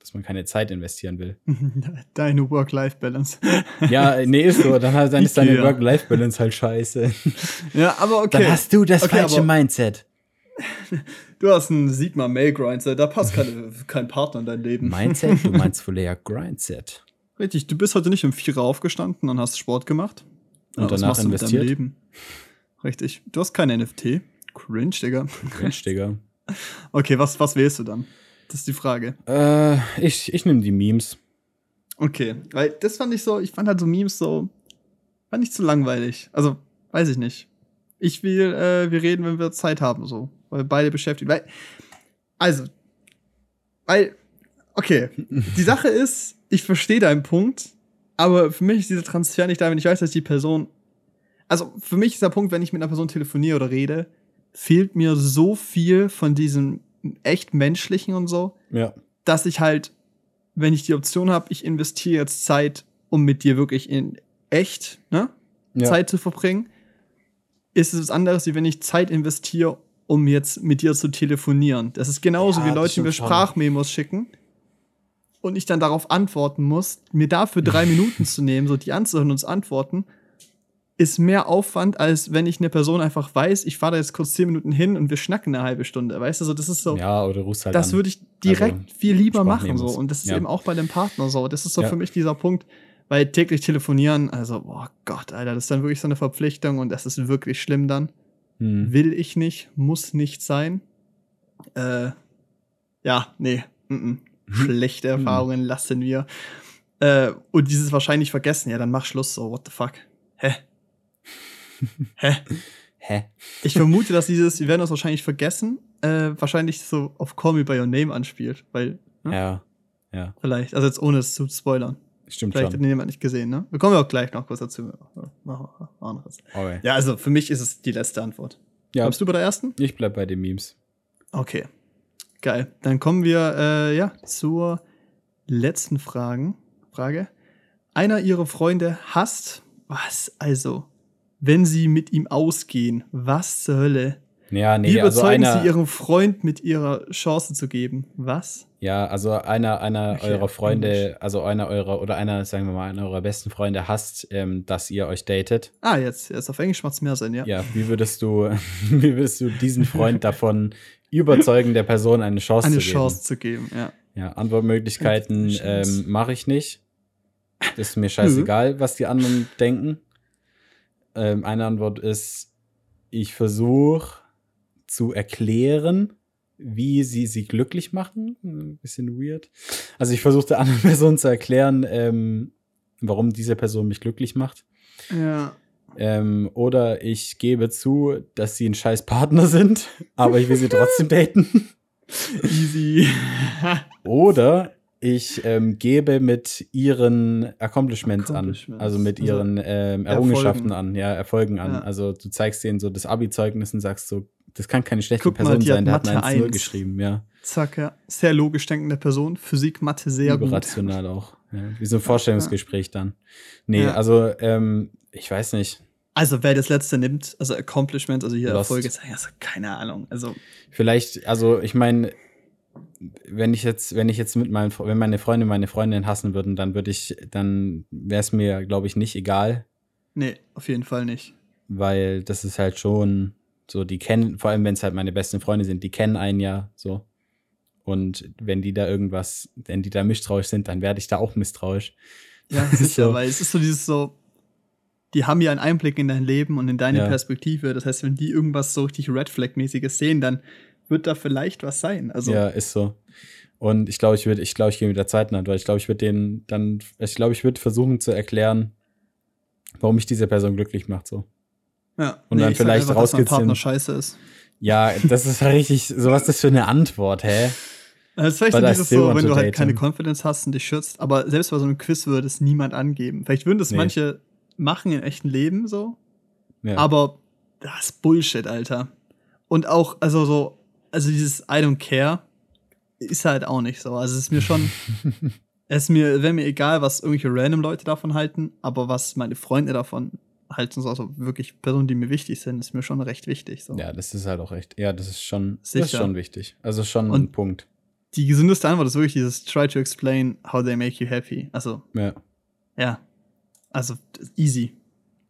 A: dass man keine Zeit investieren will.
B: Deine Work-Life-Balance.
A: ja, nee, ist so. Dann, dann ist deine Work-Life-Balance halt scheiße.
B: Ja, aber okay.
A: Dann hast du das okay, falsche Mindset.
B: Du hast ein Sigma Male Grindset, da passt keine, kein Partner in dein Leben.
A: Mindset? Du meinst wohl eher Grindset.
B: Richtig, du bist heute nicht um Vierer aufgestanden und hast Sport gemacht.
A: Und ja, danach investiert.
B: Richtig. Du hast kein NFT. Cringe, Digga.
A: Cringe, Digga.
B: Okay, was, was wählst du dann? Das ist die Frage.
A: Äh, ich ich nehme die Memes.
B: Okay, weil das fand ich so, ich fand halt so Memes so, fand ich zu langweilig. Also, weiß ich nicht. Ich will, äh, wir reden, wenn wir Zeit haben, so. Weil beide beschäftigt. Weil, also, weil, okay, die Sache ist, ich verstehe deinen Punkt, aber für mich ist dieser Transfer nicht da, wenn ich weiß, dass die Person, also für mich ist der Punkt, wenn ich mit einer Person telefoniere oder rede, fehlt mir so viel von diesem echt menschlichen und so,
A: ja.
B: dass ich halt, wenn ich die Option habe, ich investiere jetzt Zeit, um mit dir wirklich in echt ne, ja. Zeit zu verbringen, ist es was anderes, wie wenn ich Zeit investiere, um jetzt mit dir zu telefonieren. Das ist genauso ja, wie Leute, die mir Sprachmemos schicken und ich dann darauf antworten muss, mir dafür drei Minuten zu nehmen, so die anzuhören und zu antworten ist mehr Aufwand, als wenn ich eine Person einfach weiß, ich fahre da jetzt kurz zehn Minuten hin und wir schnacken eine halbe Stunde. Weißt du, so, das ist so.
A: Ja, oder rufst halt
B: Das würde ich direkt also, viel lieber machen. So. Und das ist ja. eben auch bei dem Partner so. Das ist so ja. für mich dieser Punkt, weil täglich telefonieren, also, boah Gott, Alter, das ist dann wirklich so eine Verpflichtung und das ist wirklich schlimm dann. Hm. Will ich nicht, muss nicht sein. Äh, ja, nee, m -m. schlechte Erfahrungen lassen wir. Äh, und dieses wahrscheinlich vergessen, ja, dann mach Schluss, so, what the fuck. Hä? Hä?
A: Hä?
B: Ich vermute, dass dieses, wir werden das wahrscheinlich vergessen, äh, wahrscheinlich so auf Call Me By Your Name anspielt, weil.
A: Ne? Ja, ja.
B: Vielleicht, also jetzt ohne es zu spoilern.
A: Stimmt
B: Vielleicht
A: schon.
B: hat jemand nicht gesehen, ne? Wir kommen ja auch gleich noch kurz dazu. Anderes. Okay. Ja, also für mich ist es die letzte Antwort. Ja. Bleibst du bei der ersten?
A: Ich bleib bei den Memes.
B: Okay. Geil. Dann kommen wir äh, ja zur letzten Fragen. Frage. Einer ihrer Freunde hasst was? Also, wenn sie mit ihm ausgehen, was zur Hölle?
A: Ja, nee,
B: Wie also überzeugen also einer, sie ihrem Freund mit ihrer Chance zu geben? Was?
A: Ja, also einer, einer okay, eurer Freunde, also einer eurer oder einer, sagen wir mal, einer eurer besten Freunde hasst, ähm, dass ihr euch datet.
B: Ah, jetzt, jetzt auf Englisch macht es mehr Sinn, ja.
A: Ja, wie würdest du, wie würdest du diesen Freund davon überzeugen, der Person eine Chance
B: eine
A: zu geben?
B: Eine Chance zu geben, ja.
A: Ja, Antwortmöglichkeiten ähm, mache ich nicht. Das ist mir scheißegal, was die anderen denken. Ähm, eine Antwort ist, ich versuche zu erklären, wie sie sie glücklich machen. Ein bisschen weird. Also ich versuche der anderen Person zu erklären, ähm, warum diese Person mich glücklich macht.
B: Ja.
A: Ähm, oder ich gebe zu, dass sie ein scheiß Partner sind, aber ich will sie trotzdem daten.
B: Easy.
A: oder ich ähm, gebe mit ihren Accomplishments an, also mit also ihren ähm, Errungenschaften Erfolgen. an, ja, Erfolgen an. Ja. Also du zeigst denen so das Abi-Zeugnis und sagst so, das kann keine schlechte Guck Person mal, sein, der hat eine 1 geschrieben, ja.
B: Zack, ja. Sehr logisch denkende Person, Physik, Mathe sehr
A: gut. auch. Ja. Wie so ein Vorstellungsgespräch ja. dann. Nee, also ähm, ich weiß nicht.
B: Also wer das letzte nimmt, also Accomplishments, also hier Lost. Erfolge, also keine Ahnung. Also
A: vielleicht, also ich meine, wenn ich jetzt, wenn ich jetzt mit meinen, wenn meine Freunde meine Freundin hassen würden, dann würde ich, dann wäre es mir, glaube ich, nicht egal.
B: Nee, auf jeden Fall nicht.
A: Weil das ist halt schon so, die kennen, vor allem wenn es halt meine besten Freunde sind, die kennen einen ja so. Und wenn die da irgendwas, wenn die da misstrauisch sind, dann werde ich da auch misstrauisch.
B: Ja, sicher, so. weil es ist so dieses so, die haben ja einen Einblick in dein Leben und in deine ja. Perspektive. Das heißt, wenn die irgendwas so richtig Red Flag-mäßiges sehen, dann wird da vielleicht was sein. Also
A: ja, ist so. Und ich glaube, ich würde, ich glaube, ich gehe mit der Zeit nach, weil ich glaube, ich würde denen dann, ich glaube, ich würde versuchen zu erklären, warum mich diese Person glücklich macht, so.
B: Ja.
A: Und nee, dann vielleicht einfach, rauskitzeln.
B: Dass Partner scheiße ist.
A: Ja, das ist richtig, so was das für eine Antwort, hä?
B: Das ist vielleicht so dieses so, wenn du halt keine Confidence hast und dich schützt, aber selbst bei so einem Quiz würde es niemand angeben. Vielleicht würden das nee. manche machen im echten Leben so. Ja. Aber das ist Bullshit, Alter. Und auch, also so, also dieses I don't care ist halt auch nicht so. Also es ist mir schon, es mir, wäre mir egal, was irgendwelche random Leute davon halten, aber was meine Freunde davon halten, also wirklich Personen, die mir wichtig sind, ist mir schon recht wichtig. So.
A: Ja, das ist halt auch recht. Ja, das ist schon, Sicher. das ist schon wichtig. Also schon Und ein Punkt.
B: Die gesündeste Antwort ist wirklich dieses Try to explain how they make you happy. Also,
A: ja.
B: Ja. Also, easy.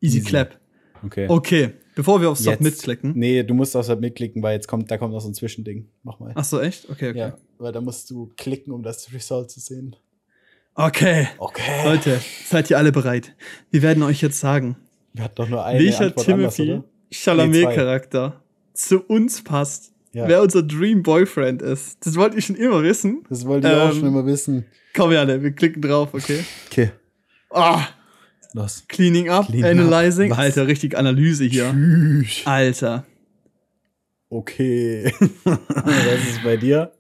B: Easy, easy. clap.
A: Okay.
B: Okay. Bevor wir auf Submit klicken.
A: Nee, du musst auf Submit klicken, weil jetzt kommt, da kommt noch so ein Zwischending. Mach mal.
B: Ach so, echt? Okay, okay. Ja,
A: weil da musst du klicken, um das Result zu sehen.
B: Okay.
A: Okay.
B: Leute, seid ihr alle bereit? Wir werden euch jetzt sagen,
A: wir hatten doch nur eine
B: welcher Antwort Timothy Chalamet-Charakter zu uns passt. Ja. Wer unser Dream Boyfriend ist. Das wollte ich schon immer wissen.
A: Das wollte ich ähm, auch schon immer wissen.
B: Komm, Janne, wir klicken drauf, okay?
A: Okay.
B: Ah,
A: Los.
B: Cleaning up, Clean analyzing. Up. Alter, richtig Analyse hier.
A: Tschüss.
B: Alter.
A: Okay. Was ist bei dir?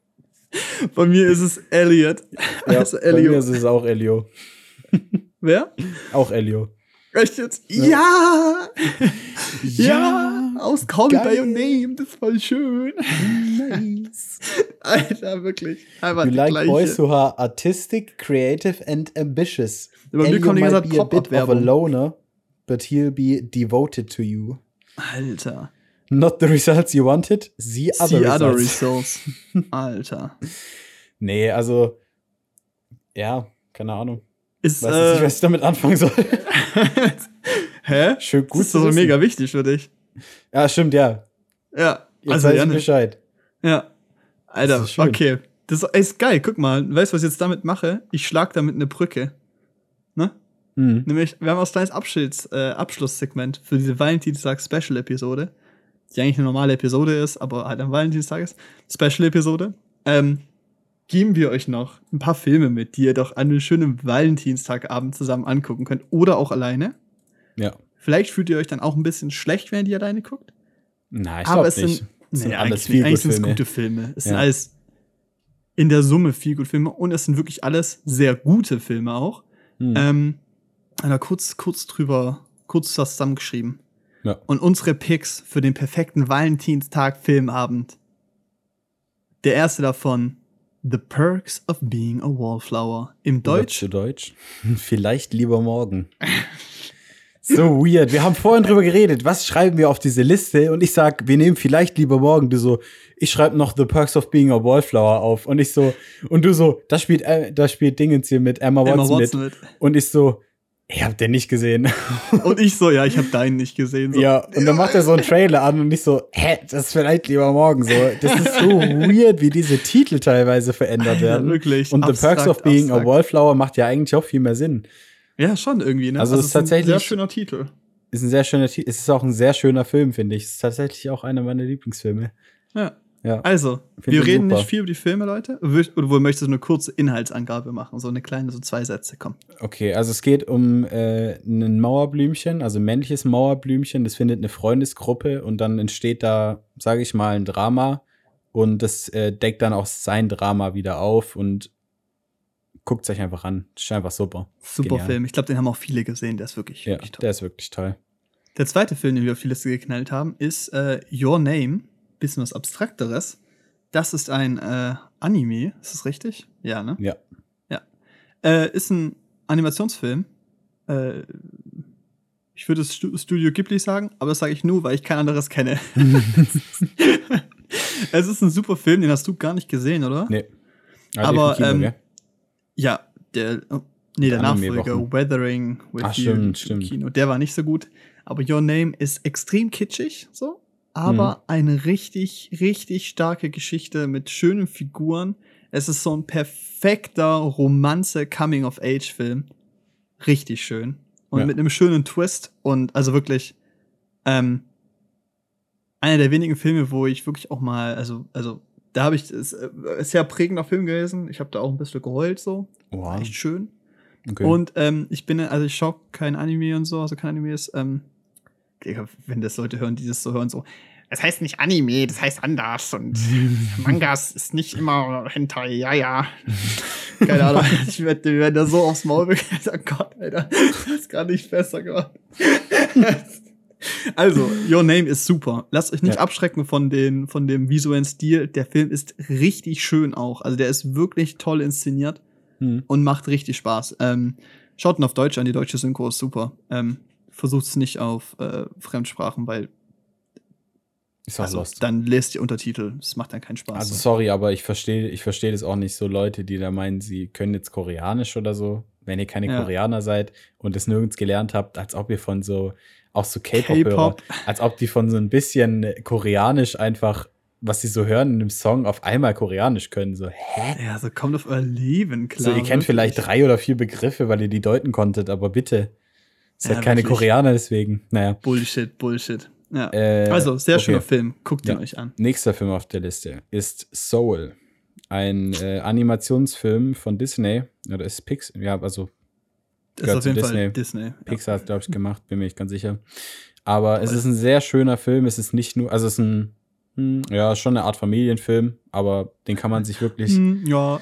B: Bei mir ist es Elliot.
A: Ja, also Elio. Bei mir ist es auch Elio.
B: Wer?
A: Auch Elio.
B: Echt jetzt? Ja! Ja! ja. Aus Call Me By Your Name, das voll schön.
A: Nice.
B: Alter, wirklich. Einfach
A: you like gleiche. boys who are artistic, creative and ambitious.
B: Bei mir kommt die ganze Zeit
A: Pop-Up-Werbung. a loner, but he'll be devoted to you.
B: Alter.
A: Not the results you wanted, the other
B: the
A: results.
B: Other results. Alter.
A: nee, also, ja, keine Ahnung.
B: Ist,
A: Weiß äh, nicht, was ich damit anfangen soll.
B: Hä?
A: Schön gut.
B: Das ist so mega wichtig für dich.
A: Ja, stimmt, ja.
B: Ja.
A: Jetzt also, weiß ich Bescheid.
B: Ja. Alter, das okay. Das ist geil. Guck mal, weißt du, was ich jetzt damit mache? Ich schlag damit eine Brücke. Ne?
A: Mhm.
B: Nämlich, wir haben auch ein kleines Abschieds, äh, Abschlusssegment für diese Valentinstag-Special-Episode, die eigentlich eine normale Episode ist, aber halt am Valentinstag ist. Special-Episode. Ähm, geben wir euch noch ein paar Filme mit, die ihr doch an einem schönen Valentinstagabend zusammen angucken könnt oder auch alleine.
A: Ja.
B: Vielleicht fühlt ihr euch dann auch ein bisschen schlecht, während ihr alleine guckt.
A: Nein, ich glaube nicht.
B: Sind, nee, sind alles viel eigentlich sind es gute Filme. Es ja. sind alles in der Summe viel gute Filme und es sind wirklich alles sehr gute Filme auch. Hm. Ähm, da kurz, kurz drüber, kurz was zusammengeschrieben.
A: Ja.
B: Und unsere Picks für den perfekten Valentinstag-Filmabend. Der erste davon, The Perks of Being a Wallflower. Im Deutsch.
A: Zu Deutsch. Vielleicht lieber morgen. so weird. Wir haben vorhin drüber geredet. Was schreiben wir auf diese Liste? Und ich sag, wir nehmen vielleicht lieber morgen. Du so, ich schreibe noch The Perks of Being a Wallflower auf. Und ich so, und du so, da spielt, äh, da spielt Dingens hier mit Emma Watson, Emma Watson mit. mit. Und ich so, ich hab den nicht gesehen.
B: Und ich so, ja, ich hab deinen nicht gesehen. So.
A: Ja, und dann macht er so einen Trailer an und ich so, hä, das ist vielleicht lieber morgen so. Das ist so weird, wie diese Titel teilweise verändert werden.
B: Ja, wirklich.
A: Und abstrakt, The Perks of Being abstrakt. a Wallflower macht ja eigentlich auch viel mehr Sinn.
B: Ja, schon irgendwie, ne?
A: Also, also es ist tatsächlich. Ein
B: sehr schöner Titel.
A: ist ein sehr schöner, es ist auch ein sehr schöner Film, finde ich. Es ist tatsächlich auch einer meiner Lieblingsfilme.
B: Ja. Ja. Also, wir reden super. nicht viel über die Filme, Leute. Oder wohl möchtest du eine kurze Inhaltsangabe machen? So eine kleine, so zwei Sätze, komm.
A: Okay, also es geht um äh, ein Mauerblümchen, also ein männliches Mauerblümchen, das findet eine Freundesgruppe und dann entsteht da, sage ich mal, ein Drama und das äh, deckt dann auch sein Drama wieder auf und guckt es euch einfach an. Das ist einfach super.
B: Super Genial. Film. Ich glaube, den haben auch viele gesehen. Der ist wirklich,
A: ja, wirklich toll. Der ist wirklich toll.
B: Der zweite Film, den wir auf die Liste geknallt haben, ist äh, Your Name bisschen was Abstrakteres. Das ist ein äh, Anime, ist das richtig? Ja, ne?
A: Ja.
B: Ja. Äh, ist ein Animationsfilm. Äh, ich würde das Studio Ghibli sagen, aber das sage ich nur, weil ich kein anderes kenne. es ist ein super Film, den hast du gar nicht gesehen, oder?
A: Nee.
B: Also aber ähm, ja, der, oh, nee, der, der Nachfolger, Weathering
A: with Ach, You stimmt, stimmt.
B: Kino, der war nicht so gut. Aber Your Name ist extrem kitschig, so aber mhm. eine richtig, richtig starke Geschichte mit schönen Figuren. Es ist so ein perfekter Romanze-Coming-of-Age-Film. Richtig schön. Und ja. mit einem schönen Twist und also wirklich ähm, einer der wenigen Filme, wo ich wirklich auch mal, also, also da habe ich, es ist äh, sehr prägender Film gewesen. Ich habe da auch ein bisschen geheult so. Wow. Echt schön. Okay. Und ähm, ich bin, also ich schaue kein Anime und so, also kein Anime ist, ähm, wenn das Leute hören, die das so hören, so, es heißt nicht Anime, das heißt anders und Mangas ist nicht immer Hentai, ja, ja. Keine Ahnung, ich werde werd da so aufs Maul bekommen. Oh Gott, Alter, das ist gar nicht besser gemacht. also, Your Name ist super. Lasst euch nicht ja. abschrecken von, den, von dem visuellen Stil. Der Film ist richtig schön auch. Also, der ist wirklich toll inszeniert hm. und macht richtig Spaß. Ähm, schaut ihn auf Deutsch an, die deutsche Synchro ist super. Ähm, versucht es nicht auf äh, Fremdsprachen, weil
A: ist auch also, lost.
B: Dann lest die Untertitel. Das macht dann keinen Spaß.
A: Also sorry, aber ich verstehe ich verstehe das auch nicht so Leute, die da meinen, sie können jetzt Koreanisch oder so, wenn ihr keine ja. Koreaner seid und es nirgends gelernt habt, als ob ihr von so auch so K-Pop-Hörer, als ob die von so ein bisschen Koreanisch einfach was sie so hören in dem Song auf einmal Koreanisch können. So, hä?
B: Ja, so kommt auf euer Leben, klar.
A: So, ihr kennt wirklich. vielleicht drei oder vier Begriffe, weil ihr die deuten konntet, aber bitte. Seid ja, keine wirklich. Koreaner deswegen. Naja.
B: Bullshit, Bullshit. Ja. Äh, also, sehr okay. schöner Film. Guckt ihn euch an.
A: Nächster Film auf der Liste ist Soul. Ein äh, Animationsfilm von Disney. Oder ist Pixar? Ja, also.
B: Das ist auf jeden Disney. Fall Disney.
A: Pixar hat, glaube ich, gemacht, bin mir nicht ganz sicher. Aber es ist ein sehr schöner Film. Es ist nicht nur, also es ist ein hm, ja, schon eine Art Familienfilm, aber den kann man sich wirklich.
B: Hm, ja.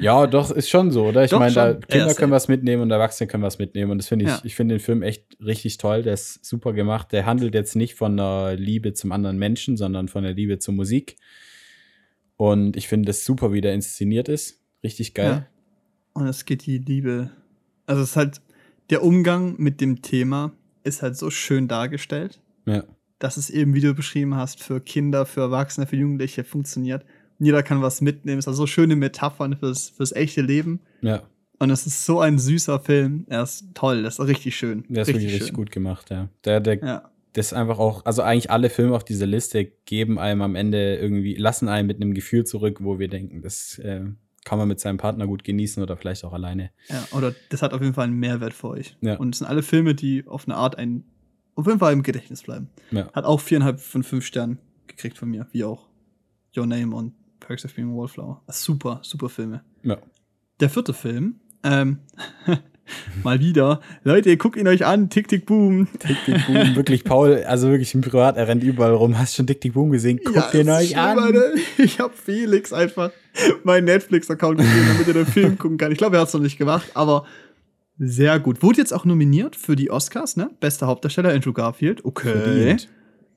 A: Ja, doch, ist schon so, oder? Ich meine, da Kinder können was mitnehmen und Erwachsene können was mitnehmen. Und das finde ich, ja. ich finde den Film echt richtig toll. Der ist super gemacht. Der handelt jetzt nicht von der Liebe zum anderen Menschen, sondern von der Liebe zur Musik. Und ich finde das super, wie der inszeniert ist. Richtig geil. Ja.
B: Und es geht die Liebe. Also es ist halt, der Umgang mit dem Thema ist halt so schön dargestellt.
A: Ja
B: dass es eben, wie du beschrieben hast, für Kinder, für Erwachsene, für Jugendliche funktioniert. Jeder kann was mitnehmen. Es ist also schöne Metaphern fürs, fürs echte Leben.
A: Ja.
B: Und es ist so ein süßer Film. Er ist toll, das ist richtig schön.
A: Der ist
B: richtig
A: wirklich richtig gut gemacht, ja. Der, der, ja. das ist einfach auch, also eigentlich alle Filme auf dieser Liste geben einem am Ende irgendwie, lassen einen mit einem Gefühl zurück, wo wir denken, das äh, kann man mit seinem Partner gut genießen oder vielleicht auch alleine.
B: Ja, oder das hat auf jeden Fall einen Mehrwert für euch.
A: Ja.
B: Und es sind alle Filme, die auf eine Art einen auf jeden Fall im Gedächtnis bleiben.
A: Ja.
B: Hat auch viereinhalb von fünf Sternen gekriegt von mir, wie auch Your Name und Perks of Being a Wallflower. Super, super Filme.
A: Ja.
B: Der vierte Film, ähm, mal wieder. Leute, guckt ihn euch an, Tick Tick Boom.
A: Tick Tick Boom, wirklich Paul, also wirklich im Privat, er rennt überall rum. Hast du schon Tick Tick Boom gesehen? Guckt ja, ihn euch an. Meine,
B: ich habe Felix einfach meinen Netflix-Account gegeben, damit er den Film gucken kann. Ich glaube, er hat es noch nicht gemacht, aber sehr gut. Wurde jetzt auch nominiert für die Oscars, ne? Bester Hauptdarsteller Andrew Garfield. Okay. Verdient.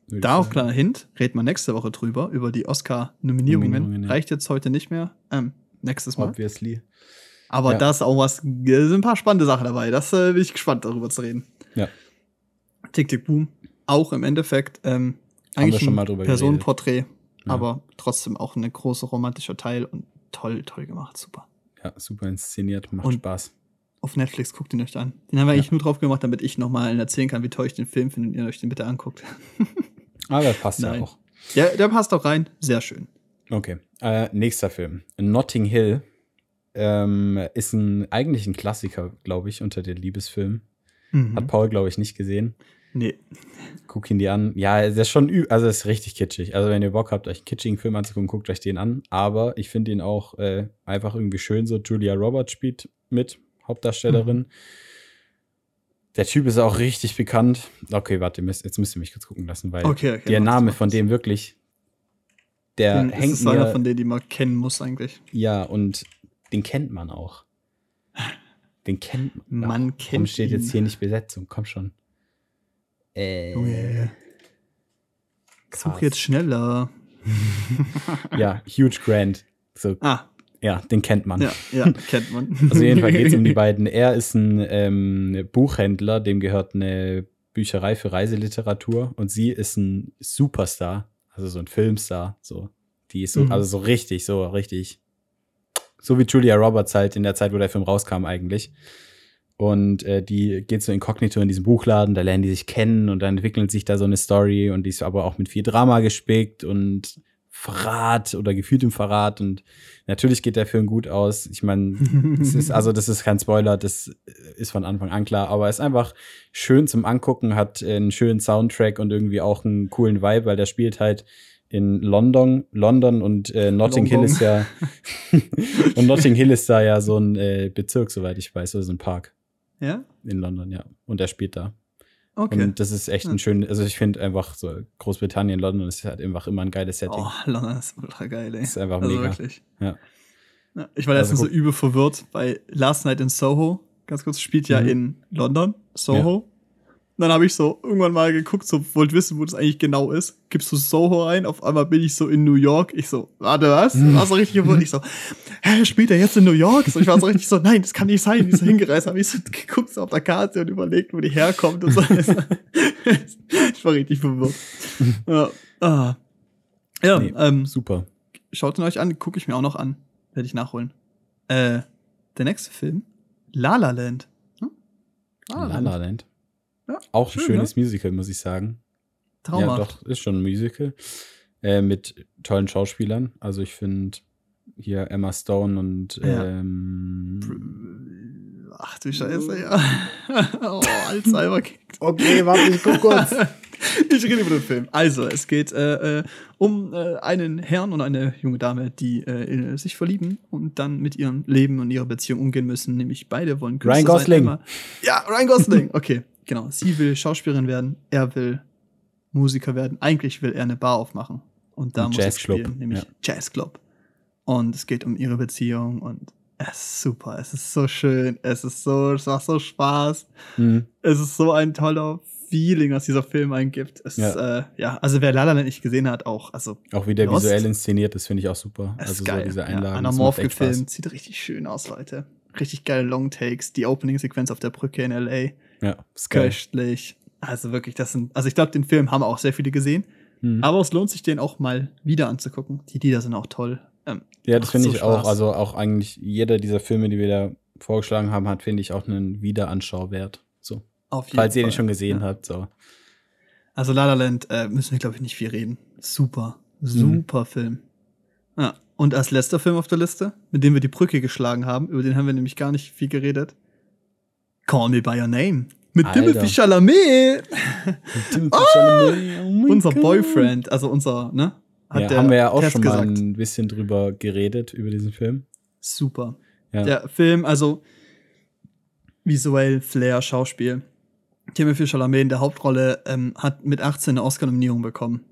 B: Da auch kleiner Hint, reden wir nächste Woche drüber, über die Oscar-Nominierungen. Reicht jetzt heute nicht mehr. Ähm, nächstes Mal.
A: Obviously.
B: Aber ja. da ist auch was, sind ein paar spannende Sachen dabei. Das äh, bin ich gespannt, darüber zu reden.
A: Ja.
B: Tick, Tick, Boom. Auch im Endeffekt ähm, eigentlich ein Personenporträt, ja. aber trotzdem auch ein großer romantischer Teil und toll, toll gemacht. Super.
A: Ja, super inszeniert, macht und Spaß
B: auf Netflix, guckt ihn euch an. Den haben wir eigentlich nur drauf gemacht, damit ich nochmal erzählen kann, wie toll ich den Film finde und ihr euch den bitte anguckt.
A: Aber ah, der passt Nein. ja auch.
B: Ja, der passt auch rein. Sehr schön.
A: Okay. Äh, nächster Film. Notting Hill ähm, ist ein, eigentlich ein Klassiker, glaube ich, unter den Liebesfilmen. Mhm. Hat Paul, glaube ich, nicht gesehen.
B: Nee.
A: Guck ihn dir an. Ja, der ist schon, also ist richtig kitschig. Also wenn ihr Bock habt, euch einen kitschigen Film anzugucken, guckt euch den an. Aber ich finde ihn auch äh, einfach irgendwie schön. So Julia Roberts spielt mit, Hauptdarstellerin. Mhm. Der Typ ist auch richtig bekannt. Okay, warte, jetzt müsst ihr mich kurz gucken lassen, weil okay, okay, der Name von dem wirklich, der den hängt ist
B: mir, einer von denen, die man kennen muss eigentlich.
A: Ja, und den kennt man auch. Den kennt
B: man. Man kennt
A: Warum steht ihn. jetzt hier nicht Besetzung? Komm schon.
B: Äh. Oh, yeah. Such jetzt schneller.
A: ja, Huge Grant. So.
B: Ah.
A: Ja, den kennt man.
B: Ja, ja kennt man.
A: also jedenfalls geht es um die beiden. Er ist ein ähm, Buchhändler, dem gehört eine Bücherei für Reiseliteratur und sie ist ein Superstar, also so ein Filmstar, so. Die ist so, mhm. also so richtig, so richtig. So wie Julia Roberts halt in der Zeit, wo der Film rauskam eigentlich. Und äh, die geht so inkognito in diesen Buchladen, da lernen die sich kennen und dann entwickelt sich da so eine Story und die ist aber auch mit viel Drama gespickt und Verrat oder gefühltem Verrat. Und natürlich geht der Film gut aus. Ich meine, ist, also das ist kein Spoiler, das ist von Anfang an klar, aber es ist einfach schön zum Angucken, hat einen schönen Soundtrack und irgendwie auch einen coolen Vibe, weil der spielt halt in London, London und äh, Notting London. Hill ist ja und Notting Hill ist da ja so ein äh, Bezirk, soweit ich weiß, oder so ein Park.
B: Ja?
A: In London, ja. Und er spielt da.
B: Okay.
A: Und das ist echt ein schön, also ich finde einfach so Großbritannien, London ist halt einfach immer ein geiles Setting.
B: Oh, London ist ultra geil, ey.
A: Ist einfach also mega. Wirklich. Ja.
B: ja. Ich war letztens also, so übel verwirrt bei Last Night in Soho. Ganz kurz, spielt ja mhm. in London, Soho dann habe ich so irgendwann mal geguckt, so wollte wissen, wo das eigentlich genau ist. Gibst du Soho ein, auf einmal bin ich so in New York. Ich so, warte, was? War so richtig gewundert. Ich so, hä, spielt er jetzt in New York? So, ich war so richtig so, nein, das kann nicht sein. Ich so hingereist, habe ich so geguckt so auf der Karte und überlegt, wo die herkommt und so. ich war richtig verwirrt. Ja, ah. ja nee, ähm,
A: super.
B: Schaut ihn euch an, gucke ich mir auch noch an. Werde ich nachholen. Äh, der nächste Film, La La Land.
A: Hm? La La Land. La Land. Ja, auch schön, ein schönes ja? Musical, muss ich sagen.
B: Traumhaft.
A: Ja, doch, ist schon ein Musical. Äh, mit tollen Schauspielern. Also ich finde hier Emma Stone und ja. ähm,
B: Ach du Scheiße, ja. oh, Alzheimer kickt.
A: Okay, warte, ich guck kurz.
B: ich rede über den Film. Also, es geht äh, äh, um äh, einen Herrn und eine junge Dame, die äh, sich verlieben und dann mit ihrem Leben und ihrer Beziehung umgehen müssen. Nämlich beide wollen
A: Künstler Ryan Gosling.
B: Sein. Ja, Ryan Gosling. Okay genau, sie will Schauspielerin werden, er will Musiker werden. Eigentlich will er eine Bar aufmachen. Und da Ein muss er spielen, nämlich ja. Jazzclub. Und es geht um ihre Beziehung und es ist super, es ist so schön, es ist so, es macht so Spaß. Mhm. Es ist so ein toller Feeling, was dieser Film eingibt. Es ja. Äh, ja, also wer Lala nicht gesehen hat, auch, also.
A: Auch wie der Lost, visuell inszeniert ist, finde ich auch super. Also
B: ist geil.
A: so diese Einlagen. Ja,
B: anamorph gefilmt, sieht richtig schön aus, Leute. Richtig geile Longtakes, die Opening-Sequenz auf der Brücke in L.A.
A: Ja,
B: ist köstlich. Also wirklich, das sind, also ich glaube, den Film haben auch sehr viele gesehen. Mhm. Aber es lohnt sich, den auch mal wieder anzugucken. Die Lieder sind auch toll.
A: Ähm, ja, das finde so ich Spaß. auch. Also auch eigentlich jeder dieser Filme, die wir da vorgeschlagen haben, hat, finde ich, auch einen Wiederanschauwert. So.
B: Auf jeden
A: Falls
B: Fall.
A: ihr den schon gesehen ja. habt. So.
B: Also La La Land äh, müssen wir, glaube ich, nicht viel reden. Super, super mhm. Film. Ja. Und als letzter Film auf der Liste, mit dem wir die Brücke geschlagen haben, über den haben wir nämlich gar nicht viel geredet, Call Me By Your Name. Mit Alter. Timothy Chalamet. Timothy oh, Chalamet. Oh unser God. Boyfriend, also unser, ne?
A: Hat ja, haben wir ja auch Test schon gesagt. mal ein bisschen drüber geredet, über diesen Film.
B: Super. Ja. Der Film, also visuell, Flair, Schauspiel. Timothy Chalamet in der Hauptrolle ähm, hat mit 18 eine Oscar-Nominierung bekommen.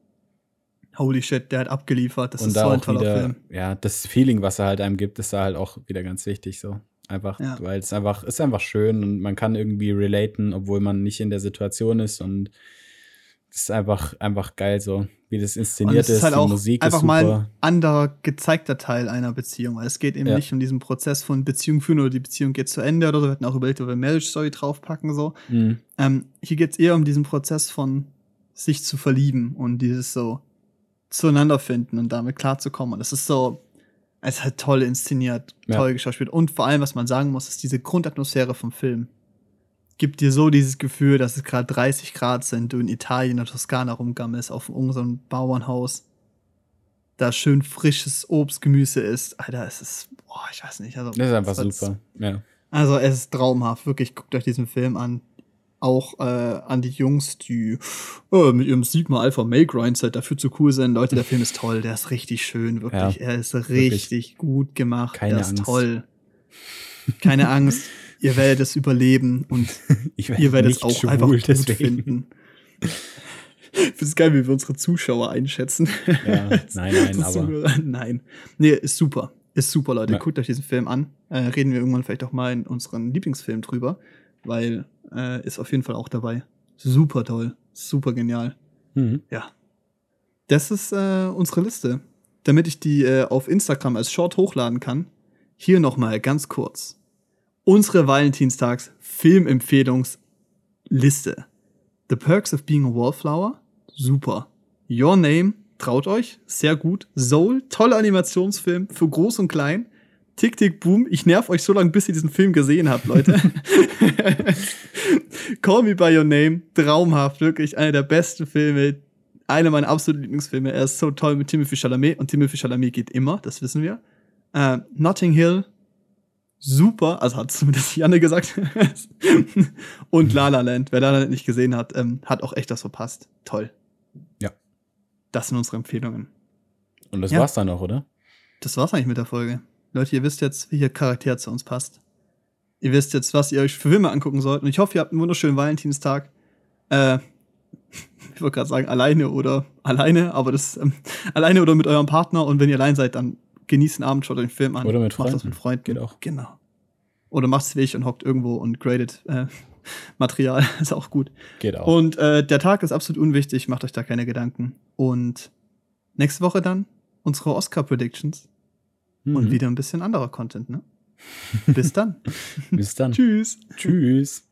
B: Holy shit, der hat abgeliefert. Das
A: Und
B: ist
A: da so ein toller wieder, Film. Ja, das Feeling, was er halt einem gibt, ist da halt auch wieder ganz wichtig so. Einfach, ja. weil es einfach, ist einfach schön und man kann irgendwie relaten, obwohl man nicht in der Situation ist und es ist einfach, einfach geil so, wie das inszeniert ist. ist halt
B: die
A: Musik
B: einfach mal ein anderer gezeigter Teil einer Beziehung, weil es geht eben ja. nicht um diesen Prozess von Beziehung führen oder die Beziehung geht zu Ende oder so. Wir hatten auch überlegt, ob wir Marriage Story draufpacken so. Mhm. Ähm, hier geht es eher um diesen Prozess von sich zu verlieben und dieses so zueinander finden und damit klarzukommen. Und es ist so, es ist halt toll inszeniert, toll ja. geschauspielt. Und vor allem, was man sagen muss, ist diese Grundatmosphäre vom Film. Gibt dir so dieses Gefühl, dass es gerade 30 Grad sind, du in Italien, in der Toskana rumgammelst, auf irgendeinem Bauernhaus, da schön frisches Obst, Gemüse ist. Alter, es ist, boah, ich weiß nicht. Also,
A: das ist einfach super, ja.
B: Also, es ist traumhaft, wirklich, guckt euch diesen Film an. auch äh, an die Jungs, die äh, mit ihrem Sigma Alpha Male Grindset dafür zu cool sind. Leute, der Film ist toll, der ist richtig schön, wirklich. Ja, er ist richtig wirklich. gut gemacht, Keine der ist Angst. toll. Keine Angst, ihr werdet es überleben und ihr werdet es auch einfach gut deswegen. finden. Ich finde es geil, wie wir unsere Zuschauer einschätzen. Ja, nein, nein, aber. Nein. Nee, ist super. Ist super, Leute. Ja. Guckt euch diesen Film an. Äh, reden wir irgendwann vielleicht auch mal in unseren Lieblingsfilm drüber, weil äh, ist auf jeden Fall auch dabei. Super toll. Super genial. Mhm. Ja. Das ist äh, unsere Liste. Damit ich die äh, auf Instagram als Short hochladen kann, hier nochmal ganz kurz. Unsere Valentinstags-Filmempfehlungsliste. The Perks of Being a Wallflower, super. Your Name, traut euch, sehr gut. Soul, toller Animationsfilm für groß und klein. Tick, Tick, Boom, ich nerv euch so lange, bis ihr diesen Film gesehen habt, Leute. Call Me By Your Name, traumhaft, wirklich einer der besten Filme, einer meiner absoluten Lieblingsfilme. Er ist so toll mit Timothy Chalamet und Timothy Chalamet geht immer, das wissen wir. Uh, Notting Hill, super, also hat zumindest Janne gesagt. und La La Land, wer La La Land nicht gesehen hat, ähm, hat auch echt das verpasst. Toll.
A: Ja.
B: Das sind unsere Empfehlungen.
A: Und das ja. war's dann auch, oder?
B: Das war's eigentlich mit der Folge. Leute, ihr wisst jetzt, wie ihr Charakter zu uns passt. Ihr wisst jetzt, was ihr euch für Filme angucken sollt. Und ich hoffe, ihr habt einen wunderschönen Valentinstag. Äh, ich wollte gerade sagen, alleine oder alleine, aber das ähm, alleine oder mit eurem Partner. Und wenn ihr allein seid, dann genießt den Abend, schaut den Film an.
A: Oder mit
B: Freunden. Macht das mit Freunden.
A: Geht auch.
B: Genau. Oder macht's weg und hockt irgendwo und gradet äh, Material. ist auch gut.
A: Geht auch.
B: Und äh, der Tag ist absolut unwichtig. Macht euch da keine Gedanken. Und nächste Woche dann unsere Oscar-Predictions. Mhm. Und wieder ein bisschen anderer Content, ne? Bis dann.
A: Bis dann.
B: Tschüss.
A: Tschüss.